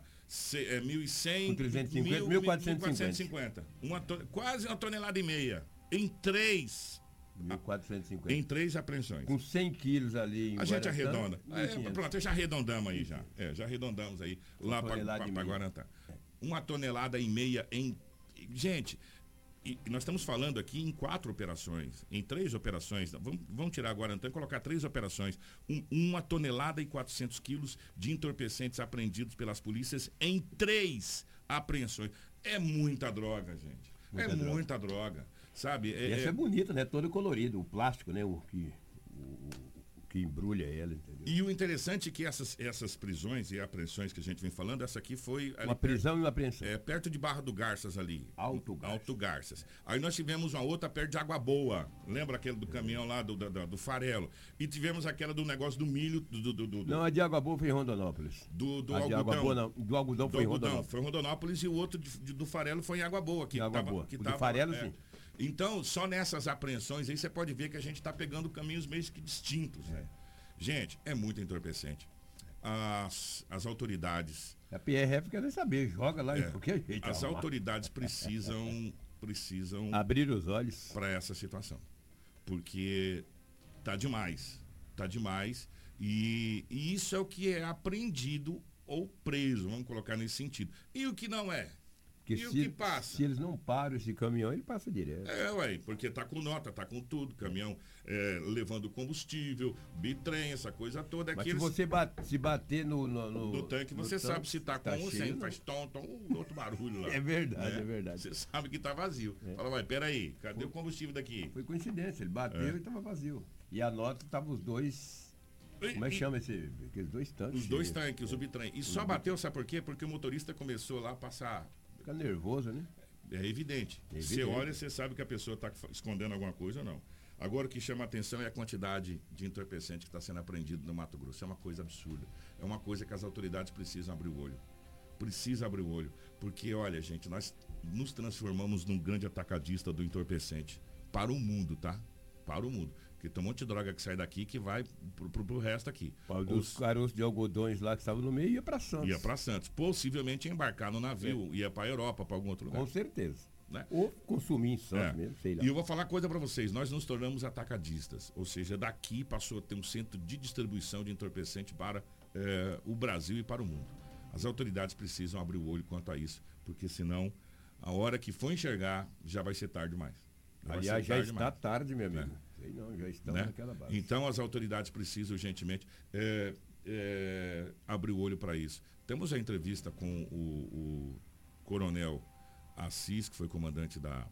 é, 1.100... Com 350, 1.450. Uma to, quase uma tonelada e meia. Em três 1.450. Em três apreensões. Com 100 quilos ali em A gente arredonda. É, pronto, já arredondamos aí já. É, já arredondamos aí lá para Guarantã. Uma tonelada e meia em. Gente, nós estamos falando aqui em quatro operações, em três operações. Vamos, vamos tirar Guarantã e colocar três operações. Um, uma tonelada e 400 quilos de entorpecentes apreendidos pelas polícias em três apreensões. É muita droga, gente. Muita é droga. muita droga. Sabe? É, essa é, é bonita, né? Todo colorido, o plástico, né? O que, o, o que embrulha ela? E o interessante é que essas, essas prisões e apreensões que a gente vem falando, essa aqui foi. Uma prisão perto, e uma apreensão. É, perto de Barra do Garças ali. Alto Garças. Alto Garças. Aí nós tivemos uma outra perto de Água Boa. Lembra aquele do caminhão lá do, do, do farelo? E tivemos aquela do negócio do milho. Do, do, do não, a de Água Boa foi em Rondonópolis. Do, do a algodão. De Água Boa, não. Do algodão foi em Rondonópolis. Foi em Rondonópolis e o outro de, do farelo foi em Água Boa. Que Água tava, Boa. Que tava, farelo, é, sim. Então, só nessas apreensões aí você pode ver que a gente está pegando caminhos meio que distintos. Né? Gente, é muito entorpecente. As, as autoridades. A PRF quer saber, joga lá é, em qualquer jeito. As autoridades precisam, [LAUGHS] precisam abrir os olhos para essa situação. Porque tá demais. Tá demais. E, e isso é o que é apreendido ou preso, vamos colocar nesse sentido. E o que não é? Porque e se, o que passa? Se eles não param esse caminhão, ele passa direto. É, ué, porque tá com nota, tá com tudo, caminhão é, levando combustível, bitrem, essa coisa toda. Mas se você bate, se bater no, no, no, no tanque, você no sabe se tá, tá com ou sem, faz tom, tom, outro barulho lá. [LAUGHS] É verdade, né? é verdade. Você sabe que tá vazio. É. Fala, vai, peraí, cadê Foi, o combustível daqui? Foi coincidência, ele bateu é. e tava vazio. E a nota tava os dois como é que chama esse, aqueles dois tanques? Os dois tanques, o bitrem. E só bateu, sabe por quê? Porque o motorista começou lá a passar Fica nervoso, né? É evidente. É evidente. Você olha, você sabe que a pessoa está escondendo alguma coisa ou não. Agora o que chama a atenção é a quantidade de entorpecente que está sendo apreendido no Mato Grosso. É uma coisa absurda. É uma coisa que as autoridades precisam abrir o olho. Precisa abrir o olho. Porque, olha, gente, nós nos transformamos num grande atacadista do entorpecente. Para o mundo, tá? Para o mundo. Porque tem um monte de droga que sai daqui que vai pro, pro, pro resto aqui. Os caroços de algodões lá que estavam no meio ia para Santos. Ia para Santos. Possivelmente embarcar no navio, é. ia para Europa, para algum outro lugar. Com certeza. Né? Ou consumir em Santos é. mesmo, sei lá. E eu vou falar coisa para vocês. Nós nos tornamos atacadistas. Ou seja, daqui passou a ter um centro de distribuição de entorpecente para é, o Brasil e para o mundo. As autoridades precisam abrir o olho quanto a isso, porque senão, a hora que for enxergar, já vai ser tarde demais. Já Aliás, já está demais. tarde, meu amigo. É. Sei não, já estamos né? naquela base. Então as autoridades precisam urgentemente é, é, abrir o olho para isso. Temos a entrevista com o, o, coronel Assis, que foi comandante da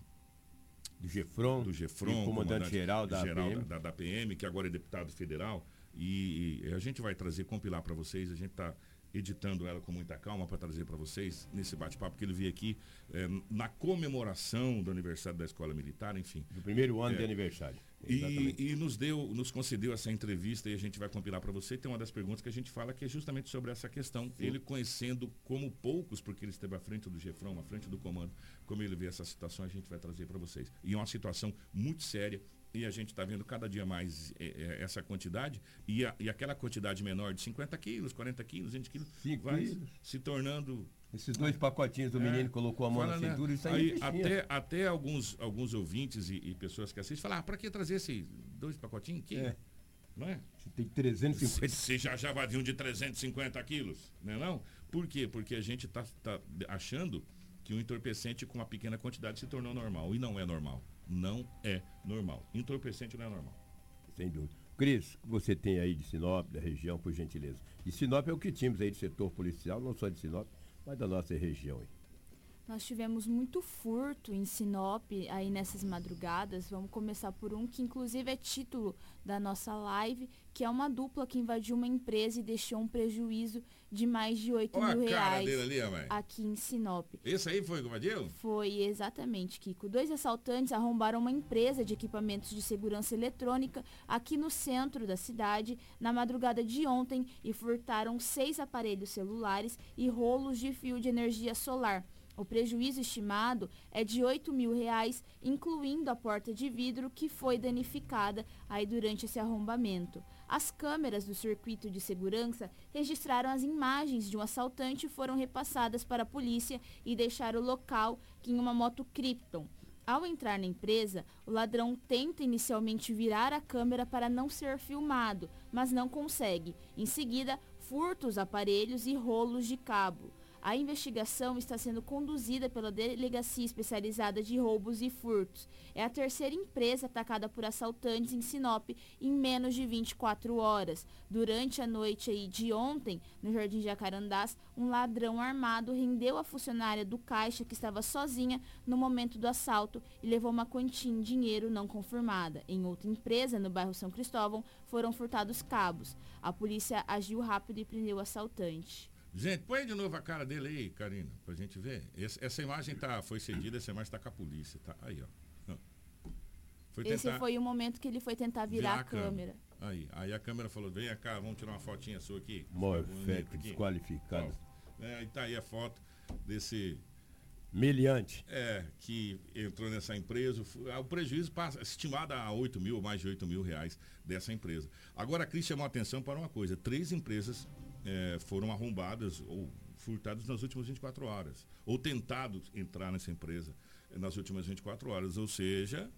do Gefron, do Gefron comandante, geral, da, geral PM. Da, da, PM, que agora é deputado federal. E, e a gente vai trazer, compilar para vocês. A gente está editando ela com muita calma para trazer para vocês nesse bate-papo que ele veio aqui é, na comemoração do aniversário da Escola Militar, enfim. Do primeiro ano é, de aniversário. E, e, nos deu, nos concedeu essa entrevista e a gente vai compilar para você. Tem uma das perguntas que a gente fala que é justamente sobre essa questão. Sim. Ele conhecendo como poucos, porque ele esteve à frente do Gefrão, à frente do comando, como ele vê essa situação, a gente vai trazer para vocês. E é uma situação muito séria e a gente está vendo cada dia mais é, é, essa quantidade e, a, e, aquela quantidade menor de 50 quilos, 40 quilos, 20 quilos, vai quilos. se tornando esses dois pacotinhos do é, menino colocou a mão fala, na né? cintura, né? isso aí, aí até, até alguns, alguns ouvintes e, e pessoas que assistem falam, ah, para que trazer esses dois pacotinhos? Que, é. Não é? Você tem 350. Você já, já vai vir um de 350 quilos, não é não? Por quê? Porque a gente está tá achando que o entorpecente com uma pequena quantidade se tornou normal. E não é normal. Não é normal. Entorpecente não é normal. Sem dúvida. Cris, você tem aí de Sinop, da região, por gentileza. E Sinop é o que tínhamos aí de setor policial, não só de Sinop, mas da nossa região. Nós tivemos muito furto em Sinop aí nessas madrugadas. Vamos começar por um que inclusive é título da nossa live, que é uma dupla que invadiu uma empresa e deixou um prejuízo de mais de 8 Olha mil reais ali, aqui em Sinop. Esse aí foi o invadiu? Foi exatamente, Kiko. Dois assaltantes arrombaram uma empresa de equipamentos de segurança eletrônica aqui no centro da cidade na madrugada de ontem e furtaram seis aparelhos celulares e rolos de fio de energia solar. O prejuízo estimado é de 8 mil reais, incluindo a porta de vidro que foi danificada aí durante esse arrombamento. As câmeras do circuito de segurança registraram as imagens de um assaltante e foram repassadas para a polícia e deixaram o local em uma moto Krypton. Ao entrar na empresa, o ladrão tenta inicialmente virar a câmera para não ser filmado, mas não consegue. Em seguida, furta os aparelhos e rolos de cabo. A investigação está sendo conduzida pela Delegacia Especializada de Roubos e Furtos. É a terceira empresa atacada por assaltantes em Sinop em menos de 24 horas. Durante a noite de ontem, no Jardim Jacarandás, um ladrão armado rendeu a funcionária do caixa que estava sozinha no momento do assalto e levou uma quantia em dinheiro não confirmada. Em outra empresa, no bairro São Cristóvão, foram furtados cabos. A polícia agiu rápido e prendeu o assaltante. Gente, põe de novo a cara dele aí, Karina, pra gente ver. Esse- essa imagem tá, foi cedida, essa imagem tá com a polícia, tá? Aí, ó. Foi Esse foi o momento que ele foi tentar virar, a câmera. Aí, aí a câmera falou, vem cá, vamos tirar uma fotinha sua aqui. Morfeto, Bonito aqui. desqualificado. Ó, É, aí tá aí a foto desse Miliante. é, que entrou nessa empresa. Ah, O prejuízo passa, estimado a 8 mil, mais de 8 mil reais dessa empresa. Agora, a Cris chamou a atenção para uma coisa: três empresas eh, foram arrombadas ou furtadas nas últimas 24 horas. Ou tentado entrar nessa empresa nas últimas 24 horas. Ou seja,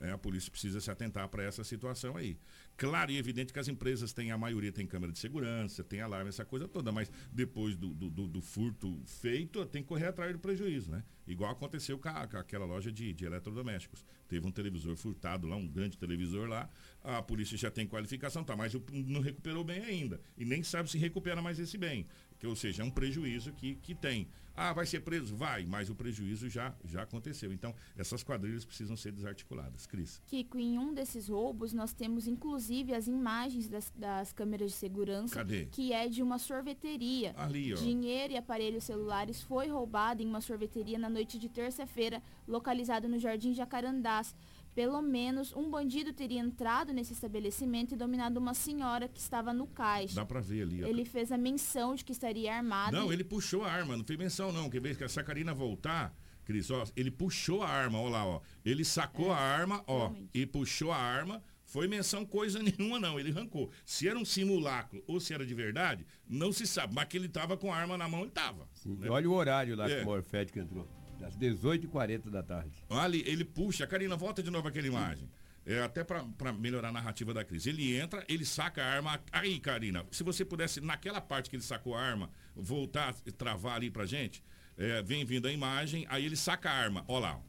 eh, a polícia precisa se atentar para essa situação aí. Claro e evidente que as empresas têm, a maioria tem câmera de segurança, tem alarme, essa coisa toda, mas depois do, do, do- do furto feito, tem que correr atrás do prejuízo, né? Igual aconteceu com, a- com aquela loja de, de eletrodomésticos. Teve um televisor furtado lá, um grande televisor lá, a polícia já tem qualificação, tá, mas não recuperou bem ainda. E nem sabe se recupera mais esse bem. Que, ou seja, é um prejuízo que, que tem. Ah, vai ser preso? Vai, mas o prejuízo já, já aconteceu. Então, essas quadrilhas precisam ser desarticuladas. Cris. Kiko, em um desses roubos, nós temos inclusive as imagens das, das câmeras de segurança, Cadê? que é de uma sorveteria. Ali, ó. Dinheiro e aparelhos celulares foi roubado em uma sorveteria na noite de terça-feira, localizado no Jardim Jacarandás. Pelo menos um bandido teria entrado nesse estabelecimento e dominado uma senhora que estava no caixa. Dá pra ver ali. ó. Ele fez a menção de que estaria armado. Não, e- ele puxou a arma, não fez menção não. Quer ver que a Sacarina voltar, Cris, ó, ele puxou a arma, ó lá, ó. Ele sacou a arma, ó, e puxou a arma. Foi menção coisa [LAUGHS] nenhuma, não. Ele arrancou. Se era um simulacro ou se era de verdade, não se sabe. Mas que ele tava com a arma na mão, ele tava. né? Olha o horário lá É. que o Morfético entrou. Das 18h40 da tarde. Ali, ele puxa. Karina, volta de novo aquela imagem. É, até para melhorar a narrativa da crise. Ele entra, ele saca a arma. Aí, Karina, se você pudesse, naquela parte que ele sacou a arma, voltar e travar ali pra gente, é, vem vindo a imagem, aí ele saca a arma. Olha lá.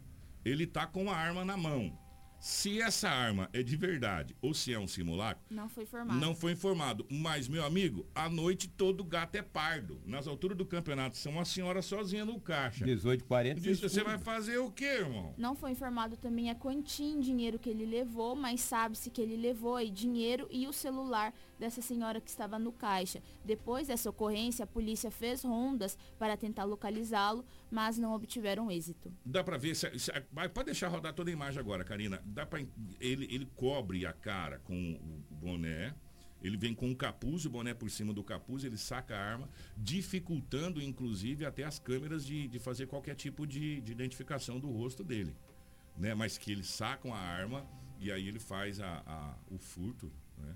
Ele tá com a arma na mão. Se essa arma é de verdade ou se é um simulacro, Não foi formado. não foi informado. Mas, meu amigo, à noite todo gato é pardo. Nas alturas do campeonato, são uma senhora sozinha no caixa. 18h40. Diz, Você vai fazer o quê, irmão? Não foi informado também a quantia em dinheiro que ele levou, mas sabe-se que ele levou aí dinheiro e o celular dessa senhora que estava no caixa. Depois dessa ocorrência, a polícia fez rondas para tentar localizá-lo, mas não obtiveram êxito. Dá pra ver, se, se- pode deixar rodar toda a imagem agora, Karina. Dá para ele, ele cobre a cara com o boné, ele vem com o capuz, o boné por cima do capuz, ele saca a arma, dificultando inclusive até as câmeras de, de fazer qualquer tipo de, de identificação do rosto dele. Né? Mas que eles sacam a arma e aí ele faz a, a- o furto, né?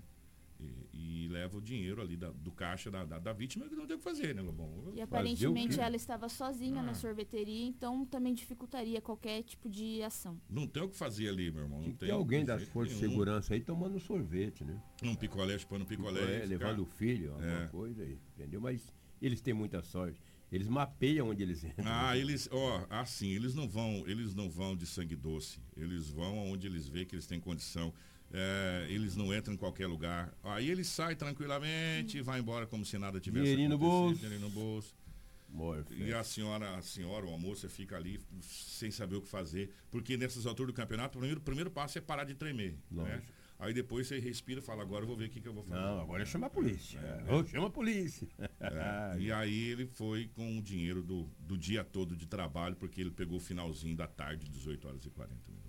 E, e leva o dinheiro ali da- do caixa da, da, da vítima que não tem o que fazer, né, Lobão? E aparentemente ela estava sozinha Ah. na sorveteria, então também dificultaria qualquer tipo de ação. Não tem o que fazer ali, meu irmão. Não tem, Tem alguém das forças de segurança aí tomando sorvete, né? Um picolé, chupando picolé. Picolé, ficar- levando o filho, alguma É. coisa aí, entendeu? Mas eles têm muita sorte. Eles mapeiam onde eles entram. Ah, eles, ó, assim, eles não vão, eles não vão de sangue doce. Eles vão onde eles veem que eles têm condição. É, eles não entram em qualquer lugar. Aí eles saem tranquilamente vai embora como se nada tivesse Dinheirinho acontecido, dinheirinho no bolso. E a senhora, a senhora ou a moça fica ali sem saber o que fazer, porque nessas alturas do campeonato, o primeiro, o primeiro passo é parar de tremer, né? Aí depois você respira e fala, agora eu vou ver o que, que eu vou fazer. Não, agora é chamar a polícia. É, Ô, chama a polícia. É, [LAUGHS] e aí ele foi com o dinheiro do, do dia todo de trabalho, porque ele pegou o finalzinho da tarde, 18 horas e 40 minutos.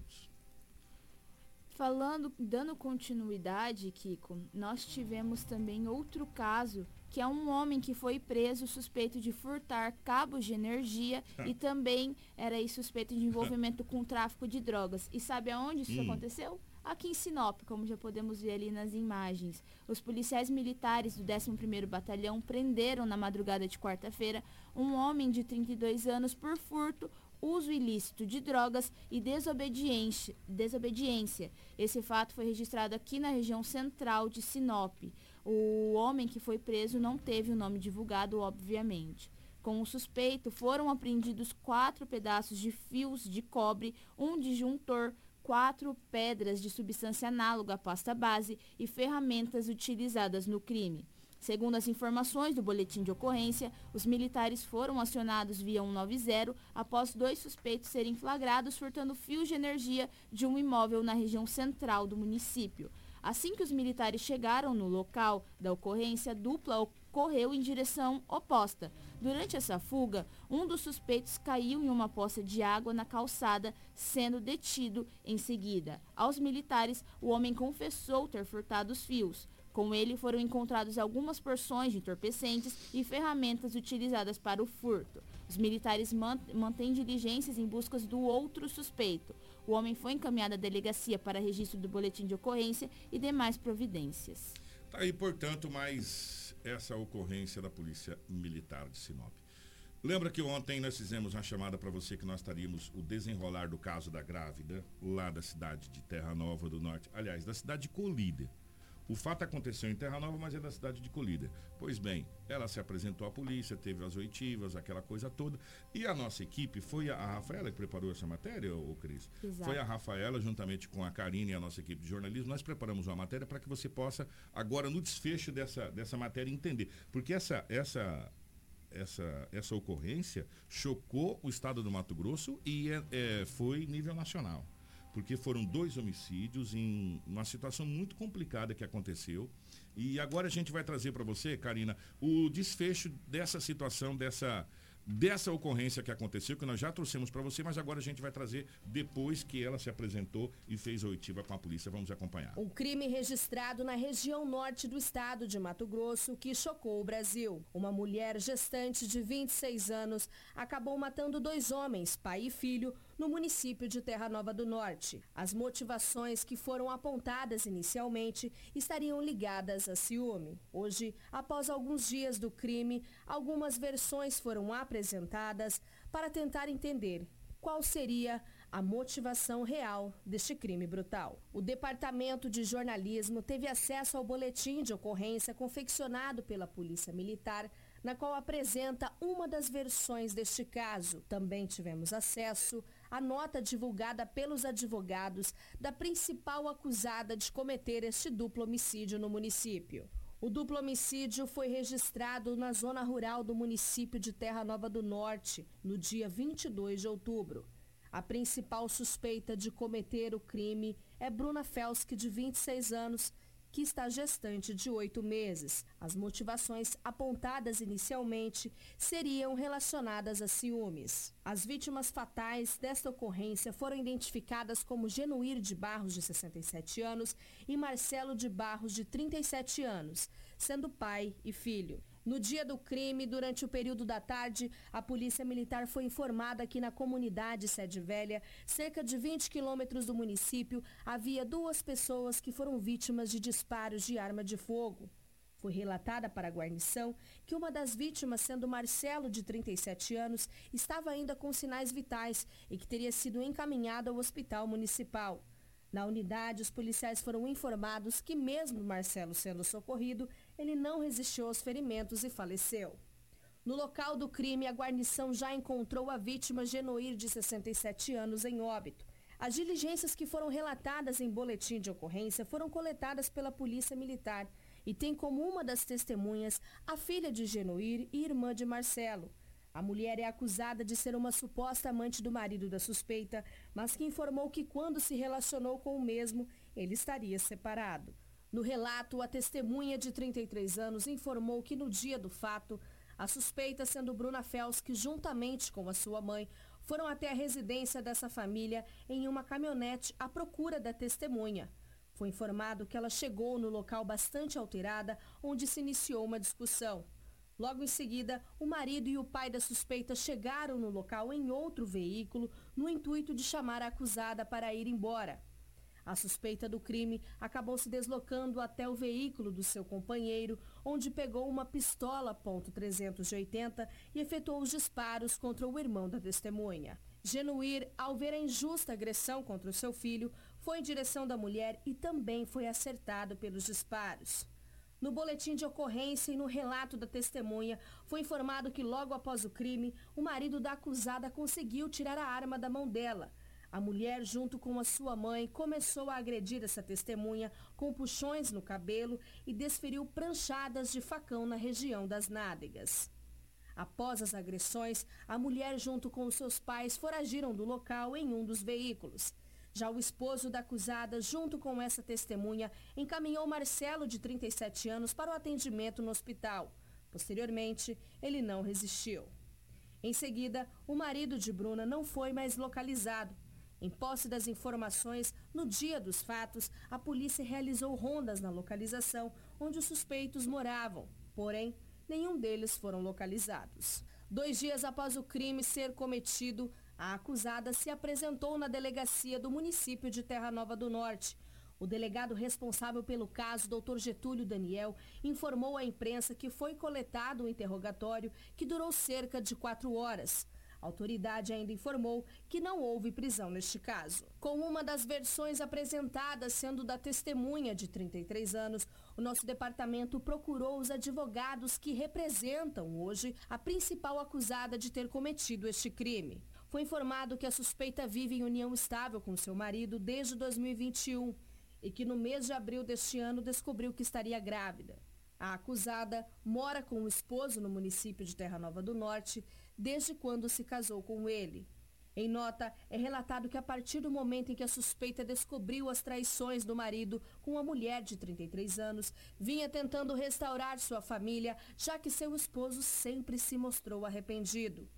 Falando, dando continuidade, Kiko, nós tivemos também outro caso, que é um homem que foi preso suspeito de furtar cabos de energia e [LAUGHS] também era aí suspeito de envolvimento [LAUGHS] com tráfico de drogas. E sabe aonde isso Hum. aconteceu? Aqui em Sinop, como já podemos ver ali nas imagens. Os policiais militares do 11º Batalhão prenderam na madrugada de quarta-feira um homem de 32 anos por furto, uso ilícito de drogas e desobediência. desobediência. Esse fato foi registrado aqui na região central de Sinop. O homem que foi preso não teve o nome divulgado, obviamente. Com o suspeito, foram apreendidos quatro pedaços de fios de cobre, um disjuntor, quatro pedras de substância análoga à pasta base e ferramentas utilizadas no crime. Segundo as informações do boletim de ocorrência, os militares foram acionados via 190 após dois suspeitos serem flagrados furtando fios de energia de um imóvel na região central do município. Assim que os militares chegaram no local da ocorrência, a dupla correu em direção oposta. Durante essa fuga, um dos suspeitos caiu em uma poça de água na calçada, sendo detido em seguida. Aos militares, o homem confessou ter furtado os fios. Com ele foram encontrados algumas porções de entorpecentes e ferramentas utilizadas para o furto. Os militares man- mantêm diligências em busca do outro suspeito. O homem foi encaminhado à delegacia para registro do boletim de ocorrência e demais providências. Tá aí, portanto, mais essa ocorrência da Polícia Militar de Sinop. Lembra que ontem nós fizemos uma chamada para você que nós estaríamos o desenrolar do caso da grávida, lá da cidade de Terra Nova do Norte, aliás, da cidade de Colíder. O fato aconteceu em Terra Nova, mas é da cidade de Colíder. Pois bem, ela se apresentou à polícia, teve as oitivas, aquela coisa toda. E a nossa equipe foi a, a Rafaela que preparou essa matéria, ô Cris? Exato. Foi a Rafaela, juntamente com a Karine e a nossa equipe de jornalismo, nós preparamos uma matéria para que você possa, agora no desfecho dessa, dessa matéria, entender. Porque essa, essa, essa, essa ocorrência chocou o estado do Mato Grosso e é, é, foi nível nacional. Porque foram dois homicídios em uma situação muito complicada que aconteceu. E agora a gente vai trazer para você, Karina, o desfecho dessa situação, dessa, dessa ocorrência que aconteceu, que nós já trouxemos para você, mas agora a gente vai trazer depois que ela se apresentou e fez a oitiva com a polícia. Vamos acompanhar. Um crime registrado na região norte do estado de Mato Grosso que chocou o Brasil. Uma mulher gestante de 26 anos acabou matando dois homens, pai e filho, no município de Terra Nova do Norte. As motivações que foram apontadas inicialmente estariam ligadas a ciúme. Hoje, após alguns dias do crime, algumas versões foram apresentadas para tentar entender qual seria a motivação real deste crime brutal. O Departamento de Jornalismo teve acesso ao boletim de ocorrência confeccionado pela Polícia Militar, na qual apresenta uma das versões deste caso. Também tivemos acesso à nota divulgada pelos advogados da principal acusada de cometer este duplo homicídio no município. O duplo homicídio foi registrado na zona rural do município de Terra Nova do Norte, no dia 22 de outubro. A principal suspeita de cometer o crime é Bruna Felski, de 26 anos, que está gestante de oito meses. As motivações apontadas inicialmente seriam relacionadas a ciúmes. As vítimas fatais desta ocorrência foram identificadas como Genuir de Barros, de 67 anos, e Marcelo de Barros, de 37 anos, sendo pai e filho. No dia do crime, durante o período da tarde, a Polícia Militar foi informada que na comunidade Sede Velha, cerca de 20 quilômetros do município, havia duas pessoas que foram vítimas de disparos de arma de fogo. Foi relatada para a guarnição que uma das vítimas, sendo Marcelo, de 37 anos, estava ainda com sinais vitais e que teria sido encaminhado ao hospital municipal. Na unidade, os policiais foram informados que, mesmo Marcelo sendo socorrido, ele não resistiu aos ferimentos e faleceu. No local do crime, a guarnição já encontrou a vítima Genoir, de 67 anos, em óbito. As diligências que foram relatadas em boletim de ocorrência foram coletadas pela Polícia Militar e tem como uma das testemunhas a filha de Genoir e irmã de Marcelo. A mulher é acusada de ser uma suposta amante do marido da suspeita, mas que informou que quando se relacionou com o mesmo, ele estaria separado. No relato, a testemunha de 33 anos informou que no dia do fato, a suspeita sendo Bruna Fels, que juntamente com a sua mãe, foram até a residência dessa família em uma caminhonete à procura da testemunha. Foi informado que ela chegou no local bastante alterada, onde se iniciou uma discussão. Logo em seguida, o marido e o pai da suspeita chegaram no local em outro veículo, no intuito de chamar a acusada para ir embora. A suspeita do crime acabou se deslocando até o veículo do seu companheiro, onde pegou uma pistola .380 e efetuou os disparos contra o irmão da testemunha. Genuir, ao ver a injusta agressão contra o seu filho, foi em direção da mulher e também foi acertado pelos disparos. No boletim de ocorrência e no relato da testemunha, foi informado que logo após o crime, o marido da acusada conseguiu tirar a arma da mão dela. A mulher, junto com a sua mãe, começou a agredir essa testemunha com puxões no cabelo e desferiu pranchadas de facão na região das nádegas. Após as agressões, a mulher, junto com seus pais, foragiram do local em um dos veículos. Já o esposo da acusada, junto com essa testemunha, encaminhou Marcelo, de 37 anos, para o atendimento no hospital. Posteriormente, ele não resistiu. Em seguida, o marido de Bruna não foi mais localizado em posse das informações, no dia dos fatos, a polícia realizou rondas na localização onde os suspeitos moravam. Porém, nenhum deles foram localizados. Dois dias após o crime ser cometido, a acusada se apresentou na delegacia do município de Terra Nova do Norte. O delegado responsável pelo caso, Dr. Getúlio Daniel, informou à imprensa que foi coletado um interrogatório que durou cerca de quatro horas. A autoridade ainda informou que não houve prisão neste caso. Com uma das versões apresentadas sendo da testemunha de 33 anos, o nosso departamento procurou os advogados que representam hoje a principal acusada de ter cometido este crime. Foi informado que a suspeita vive em união estável com seu marido desde 2021 e que no mês de abril deste ano descobriu que estaria grávida. A acusada mora com o esposo no município de Terra Nova do Norte desde quando se casou com ele. Em nota, é relatado que a partir do momento em que a suspeita descobriu as traições do marido com uma mulher de 33 anos, vinha tentando restaurar sua família, já que seu esposo sempre se mostrou arrependido.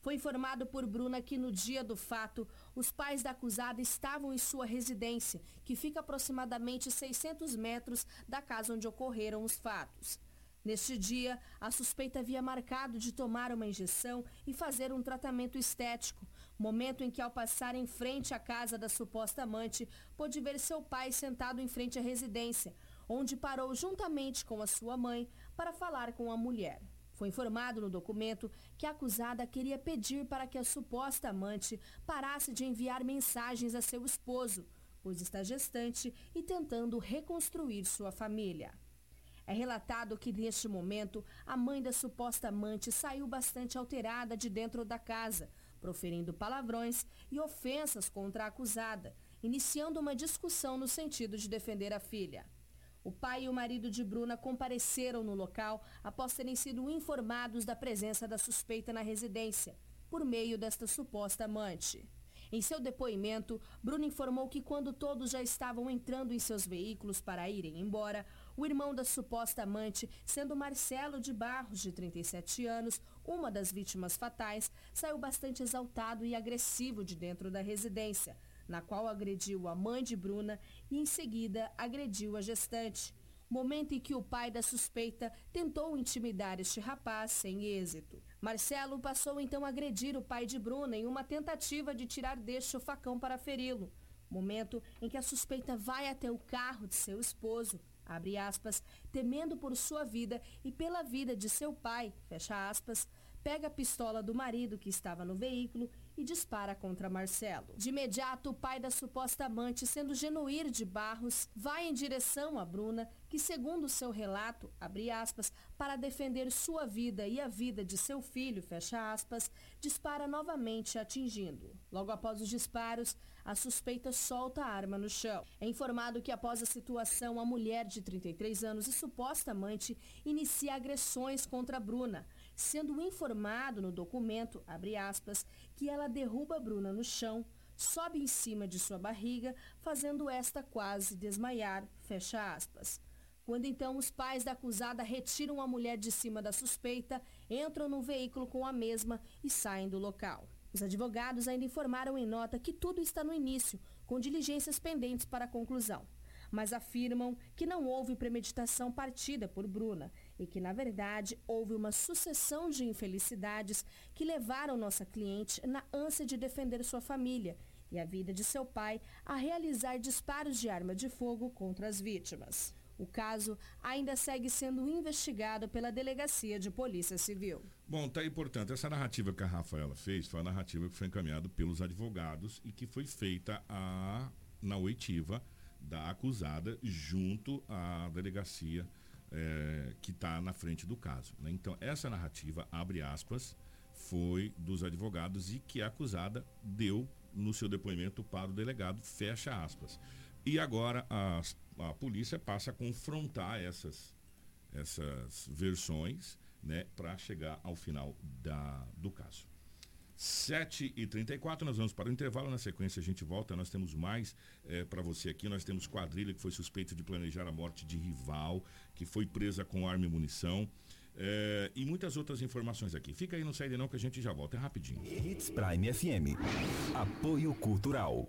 Foi informado por Bruna que no dia do fato, os pais da acusada estavam em sua residência, que fica aproximadamente 600 metros da casa onde ocorreram os fatos. Neste dia, a suspeita havia marcado de tomar uma injeção e fazer um tratamento estético, momento em que, ao passar em frente à casa da suposta amante, pôde ver seu pai sentado em frente à residência, onde parou juntamente com a sua mãe para falar com a mulher. Foi informado no documento que a acusada queria pedir para que a suposta amante parasse de enviar mensagens a seu esposo, pois está gestante e tentando reconstruir sua família. É relatado que neste momento a mãe da suposta amante saiu bastante alterada de dentro da casa, proferindo palavrões e ofensas contra a acusada, iniciando uma discussão no sentido de defender a filha. O pai e o marido de Bruna compareceram no local após terem sido informados da presença da suspeita na residência, por meio desta suposta amante. Em seu depoimento, Bruno informou que quando todos já estavam entrando em seus veículos para irem embora, o irmão da suposta amante, sendo Marcelo de Barros, de 37 anos, uma das vítimas fatais, saiu bastante exaltado e agressivo de dentro da residência, na qual agrediu a mãe de Bruna e em seguida agrediu a gestante. Momento em que o pai da suspeita tentou intimidar este rapaz sem êxito. Marcelo passou então a agredir o pai de Bruna em uma tentativa de tirar deste o facão para feri-lo. Momento em que a suspeita vai até o carro de seu esposo, abre aspas, temendo por sua vida e pela vida de seu pai, fecha aspas, pega a pistola do marido que estava no veículo e dispara contra Marcelo. De imediato, o pai da suposta amante, sendo Genuir de Barros, vai em direção a Bruna, que segundo seu relato, abre aspas, para defender sua vida e a vida de seu filho, fecha aspas, dispara novamente atingindo. Logo após os disparos, a suspeita solta a arma no chão. É informado que após a situação, a mulher de 33 anos e suposta amante inicia agressões contra Bruna, sendo informado no documento, aspas, que ela derruba Bruna no chão, sobe em cima de sua barriga, fazendo esta quase desmaiar, fecha aspas. Quando então os pais da acusada retiram a mulher de cima da suspeita, entram no veículo com a mesma e saem do local. Os advogados ainda informaram em nota que tudo está no início, com diligências pendentes para a conclusão. Mas afirmam que não houve premeditação partida por Bruna e que, na verdade, houve uma sucessão de infelicidades que levaram nossa cliente, na ânsia de defender sua família e a vida de seu pai, a realizar disparos de arma de fogo contra as vítimas. O caso ainda segue sendo investigado pela Delegacia de Polícia Civil. Bom, tá aí, portanto, essa narrativa que a Rafaela fez foi a narrativa que foi encaminhada pelos advogados e que foi feita a, na oitiva da acusada junto à delegacia é, que está na frente do caso. Né? Então, essa narrativa, abre aspas, foi dos advogados e que a acusada deu no seu depoimento para o delegado, fecha aspas. E agora as, a polícia passa a confrontar essas, essas versões né, para chegar ao final da, do caso. 7 e 34 nós vamos para o intervalo. Na sequência, a gente volta. Nós temos mais é, para você aqui. Nós temos quadrilha que foi suspeita de planejar a morte de rival, que foi presa com arma e munição. É, e muitas outras informações aqui. Fica aí, não sai de não que a gente já volta. É rapidinho. Hits Prime FM. Apoio Cultural.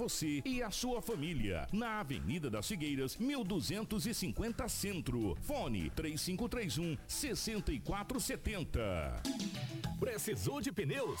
você e a sua família. Na Avenida das Figueiras, 1250 Centro. Fone 3531 6470. Precisou de pneus?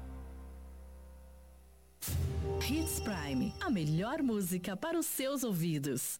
Hits Prime, a melhor música para os seus ouvidos.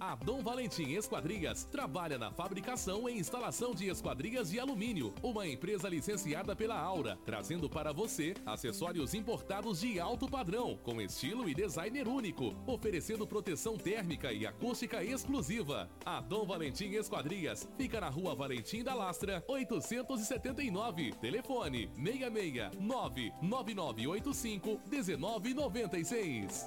A Dom Valentim Esquadrias trabalha na fabricação e instalação de esquadrias de alumínio, uma empresa licenciada pela Aura, trazendo para você acessórios importados de alto padrão, com estilo e designer único, oferecendo proteção térmica e acústica exclusiva. A Dom Valentim Esquadrias fica na Rua Valentim da Lastra, 879. Telefone 66 99985 1996.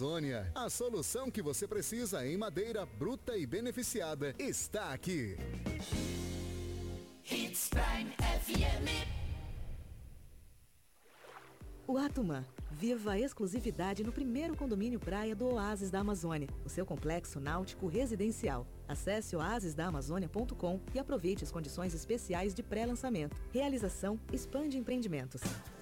Amazônia. A solução que você precisa em madeira bruta e beneficiada está aqui. Hits Prime FM. O Atumã. Viva a exclusividade no primeiro condomínio praia do Oásis da Amazônia, o seu complexo náutico residencial. Acesse oasisdaamazônia.com e aproveite as condições especiais de pré-lançamento. Realização Expande Empreendimentos.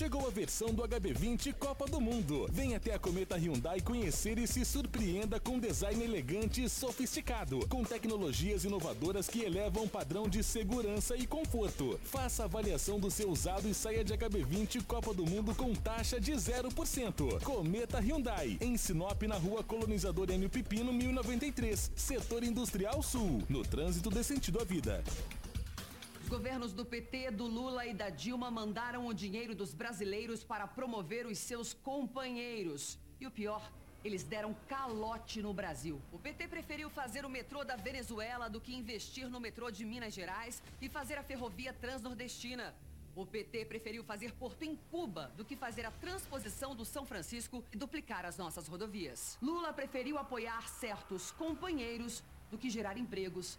Chegou a versão do HB20 Copa do Mundo. Venha até a Cometa Hyundai conhecer e se surpreenda com design elegante e sofisticado, com tecnologias inovadoras que elevam o padrão de segurança e conforto. Faça avaliação do seu usado e saia de HB20 Copa do Mundo com taxa de 0%. Cometa Hyundai, em Sinop, na rua Colonizador Enio Pipino, 1093, Setor Industrial Sul, no trânsito de sentido à vida. Os governos do PT, do Lula e da Dilma mandaram o dinheiro dos brasileiros para promover os seus companheiros. E o pior, eles deram calote no Brasil. O PT preferiu fazer o metrô da Venezuela do que investir no metrô de Minas Gerais e fazer a ferrovia transnordestina. O PT preferiu fazer porto em Cuba do que fazer a transposição do São Francisco e duplicar as nossas rodovias. Lula preferiu apoiar certos companheiros do que gerar empregos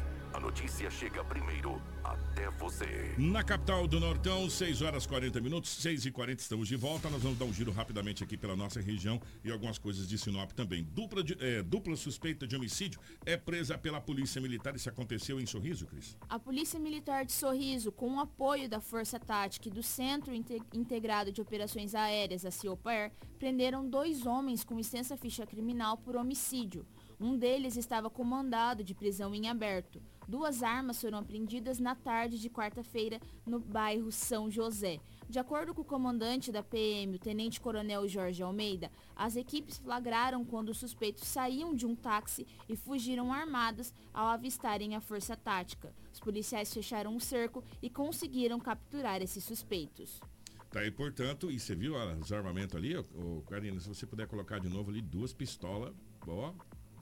a notícia chega primeiro até você. Na capital do Nortão, 6 horas 40 minutos, 6 e 40 estamos de volta. Nós vamos dar um giro rapidamente aqui pela nossa região e algumas coisas de Sinop também. Dupla, de, é, dupla suspeita de homicídio é presa pela Polícia Militar. Isso aconteceu em Sorriso, Cris? A Polícia Militar de Sorriso, com o apoio da Força Tática e do Centro Inte- Integrado de Operações Aéreas, a CIOPAR, prenderam dois homens com extensa ficha criminal por homicídio. Um deles estava com mandado de prisão em aberto. Duas armas foram apreendidas na tarde de quarta-feira no bairro São José. De acordo com o comandante da PM, o tenente-coronel Jorge Almeida, as equipes flagraram quando os suspeitos saíam de um táxi e fugiram armados ao avistarem a força tática. Os policiais fecharam o cerco e conseguiram capturar esses suspeitos. Tá aí, portanto, e você viu os armamentos ali, ô, Karina, se você puder colocar de novo ali duas pistolas, ó,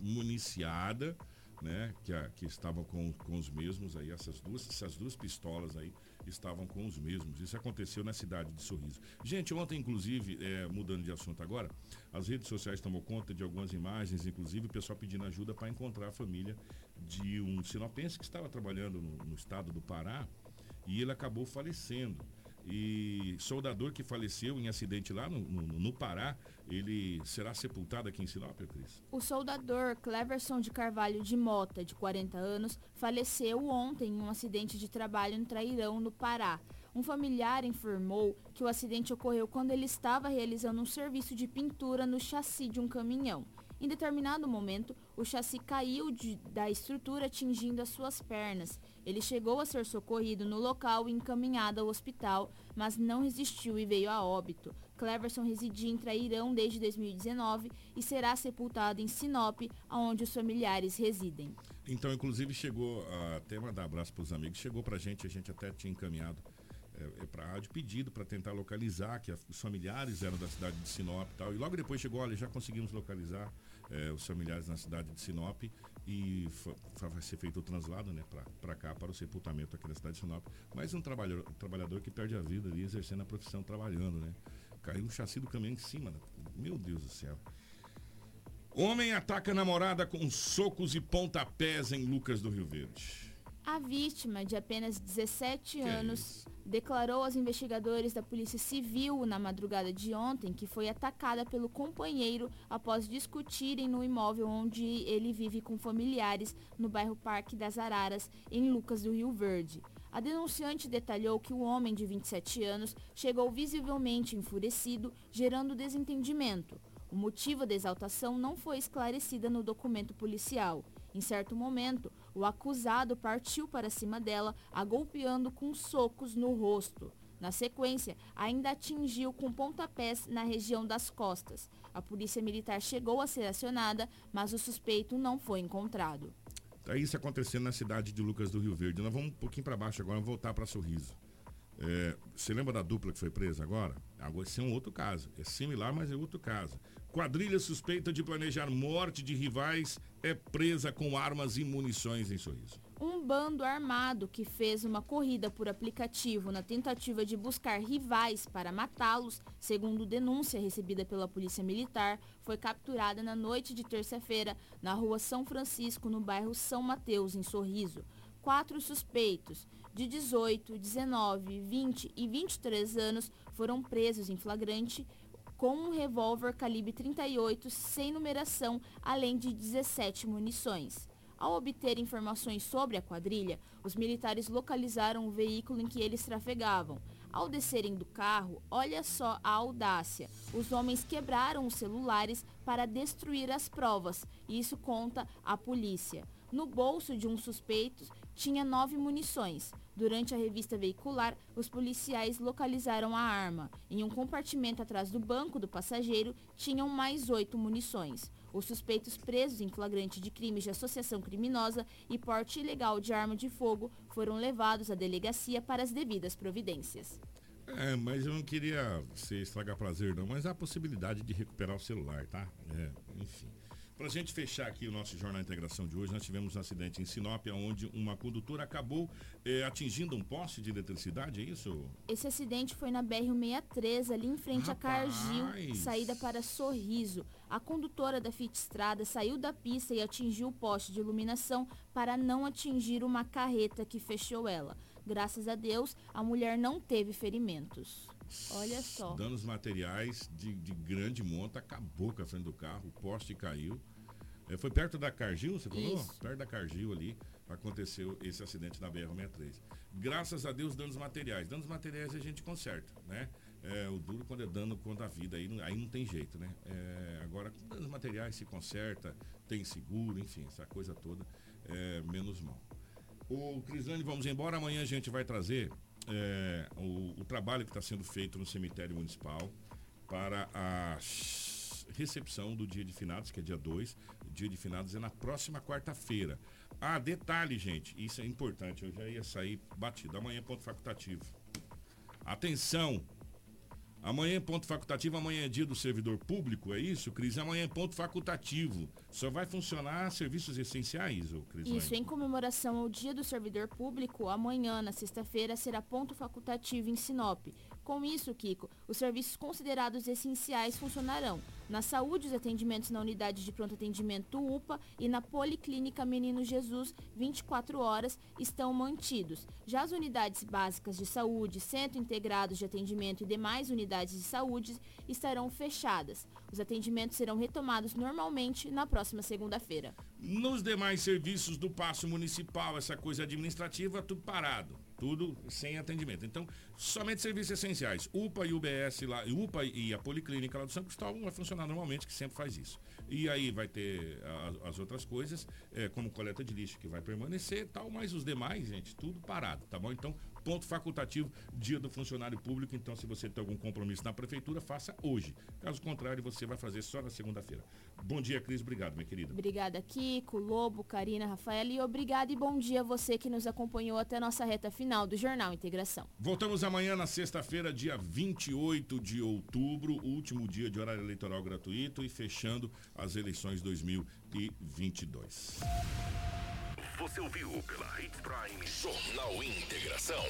municiada, né, que, a- que estavam com, com os mesmos aí, essas duas, essas duas pistolas aí estavam com os mesmos. Isso aconteceu na cidade de Sorriso. Gente, ontem, inclusive, é, mudando de assunto agora, as redes sociais tomou conta de algumas imagens, inclusive o pessoal pedindo ajuda para encontrar a família de um sinopense que estava trabalhando no, no estado do Pará e ele acabou falecendo. E soldador que faleceu em acidente lá no, no, no Pará, ele será sepultado aqui em Sinop, Cris? O soldador Cleverson de Carvalho de Mota, de 40 anos, faleceu ontem em um acidente de trabalho no Trairão, no Pará. Um familiar informou que o acidente ocorreu quando ele estava realizando um serviço de pintura no chassi de um caminhão. Em determinado momento, o chassi caiu de- da estrutura atingindo as suas pernas. Ele chegou a ser socorrido no local e encaminhado ao hospital, mas não resistiu e veio a óbito. Cleverson residia em Trairão desde 2019 e será sepultado em Sinop, onde os familiares residem. Então, inclusive, chegou, ah, até mandar abraço para os amigos, chegou para a gente, a gente até tinha encaminhado é, para a rádio pedido para tentar localizar, que os familiares eram da cidade de Sinop e tal. E logo depois chegou, olha, já conseguimos localizar é, os familiares na cidade de Sinop e vai ser feito o translado né, para cá, para o sepultamento aqui na cidade de Sinop. Mas um trabalhador, trabalhador que perde a vida ali exercendo a profissão, trabalhando, né? Caiu o chassi do caminhão em cima. né? Meu Deus do céu. Homem ataca namorada com socos e pontapés em Lucas do Rio Verde. A vítima, de apenas 17 Que anos, declarou aos investigadores da Polícia Civil na madrugada de ontem que foi atacada pelo companheiro após discutirem no imóvel onde ele vive com familiares no bairro Parque das Araras, em Lucas do Rio Verde. A denunciante detalhou que o homem de 27 anos chegou visivelmente enfurecido, gerando desentendimento. O motivo da exaltação não foi esclarecida no documento policial. Em certo momento, o acusado partiu para cima dela, a golpeando com socos no rosto. Na sequência, ainda atingiu com pontapés na região das costas. A polícia militar chegou a ser acionada, mas o suspeito não foi encontrado. Tá isso acontecendo na cidade de Lucas do Rio Verde. Nós vamos um pouquinho para baixo agora, vamos voltar para Sorriso. É, você lembra da dupla que foi presa agora? Agora esse é um outro caso. É similar, mas é outro caso. Quadrilha suspeita de planejar morte de rivais é presa com armas e munições em Sorriso. Um bando armado que fez uma corrida por aplicativo na tentativa de buscar rivais para matá-los, segundo denúncia recebida pela Polícia Militar, foi capturada na noite de terça-feira na rua São Francisco, no bairro São Mateus, em Sorriso. Quatro suspeitos, de 18, 19, 20 e 23 anos, foram presos em flagrante com um revólver calibre 38 sem numeração, além de 17 munições. Ao obter informações sobre a quadrilha, os militares localizaram o veículo em que eles trafegavam. Ao descerem do carro, olha só a audácia. Os homens quebraram os celulares para destruir as provas, isso conta a polícia. No bolso de um suspeito tinha nove munições. Durante a revista veicular, os policiais localizaram a arma. Em um compartimento atrás do banco do passageiro tinham mais oito munições. Os suspeitos presos em flagrante de crimes de associação criminosa e porte ilegal de arma de fogo foram levados à delegacia para as devidas providências. É, mas eu não queria ser estragar prazer não, mas há a possibilidade de recuperar o celular, tá? É, enfim. Para a gente fechar aqui o nosso Jornal Integração de hoje, nós tivemos um acidente em Sinop, onde uma condutora acabou eh, atingindo um poste de eletricidade, é isso? Esse acidente foi na BR-163, ali em frente Rapaz. a Cargil, saída para Sorriso. A condutora da Fit Estrada saiu da pista e atingiu o poste de iluminação para não atingir uma carreta que fechou ela. Graças a Deus, a mulher não teve ferimentos. Olha só. Danos materiais de, de grande monta, acabou com a frente do carro, o poste caiu. É, foi perto da Cargil, você falou? Isso. Perto da Cargil ali aconteceu esse acidente na BR-63. Graças a Deus, danos materiais. Danos materiais a gente conserta, né? É, o duro quando é dano contra a vida, aí, aí não tem jeito, né? É, agora, danos materiais se conserta, tem seguro, enfim, essa coisa toda, é, menos mal. O Crisane, vamos embora. Amanhã a gente vai trazer é, o, o, trabalho que está sendo feito no cemitério municipal para a recepção do dia de finados, que é dia 2. Dia de finados é na próxima quarta-feira. Ah, detalhe, gente, isso é importante. Eu já ia sair batido. Amanhã, ponto facultativo. Atenção! Amanhã é ponto facultativo, amanhã é dia do servidor público, é isso, Cris? Amanhã é ponto facultativo. Só vai funcionar serviços essenciais, ô Cris? Isso, em comemoração ao dia do servidor público, amanhã, na sexta-feira, será ponto facultativo em Sinop. Com isso, Kiko, os serviços considerados essenciais funcionarão. Na saúde, os atendimentos na unidade de pronto atendimento UPA e na Policlínica Menino Jesus, 24 horas, estão mantidos. Já as unidades básicas de saúde, centro integrados de atendimento e demais unidades de saúde estarão fechadas. Os atendimentos serão retomados normalmente na próxima segunda-feira. Nos demais serviços do Passo Municipal, essa coisa administrativa, tudo parado tudo sem atendimento. Então, somente serviços essenciais. UPA e UBS lá, UPA e a Policlínica lá do São Cristóvão vai funcionar normalmente, que sempre faz isso. E aí vai ter as outras coisas, é, como coleta de lixo que vai permanecer tal, mas os demais, gente, tudo parado, tá bom? Então, ponto facultativo, dia do funcionário público. Então, se você tem algum compromisso na prefeitura, faça hoje. Caso contrário, você vai fazer só na segunda-feira. Bom dia, Cris. Obrigado, minha querida. Obrigada, Kiko, Lobo, Karina, Rafaela. E obrigado e bom dia a você que nos acompanhou até a nossa reta final do Jornal Integração. Voltamos amanhã na sexta-feira, dia 28 de outubro, último dia de horário eleitoral gratuito e fechando as eleições 2022. Você ouviu pela Hits Prime Jornal Integração.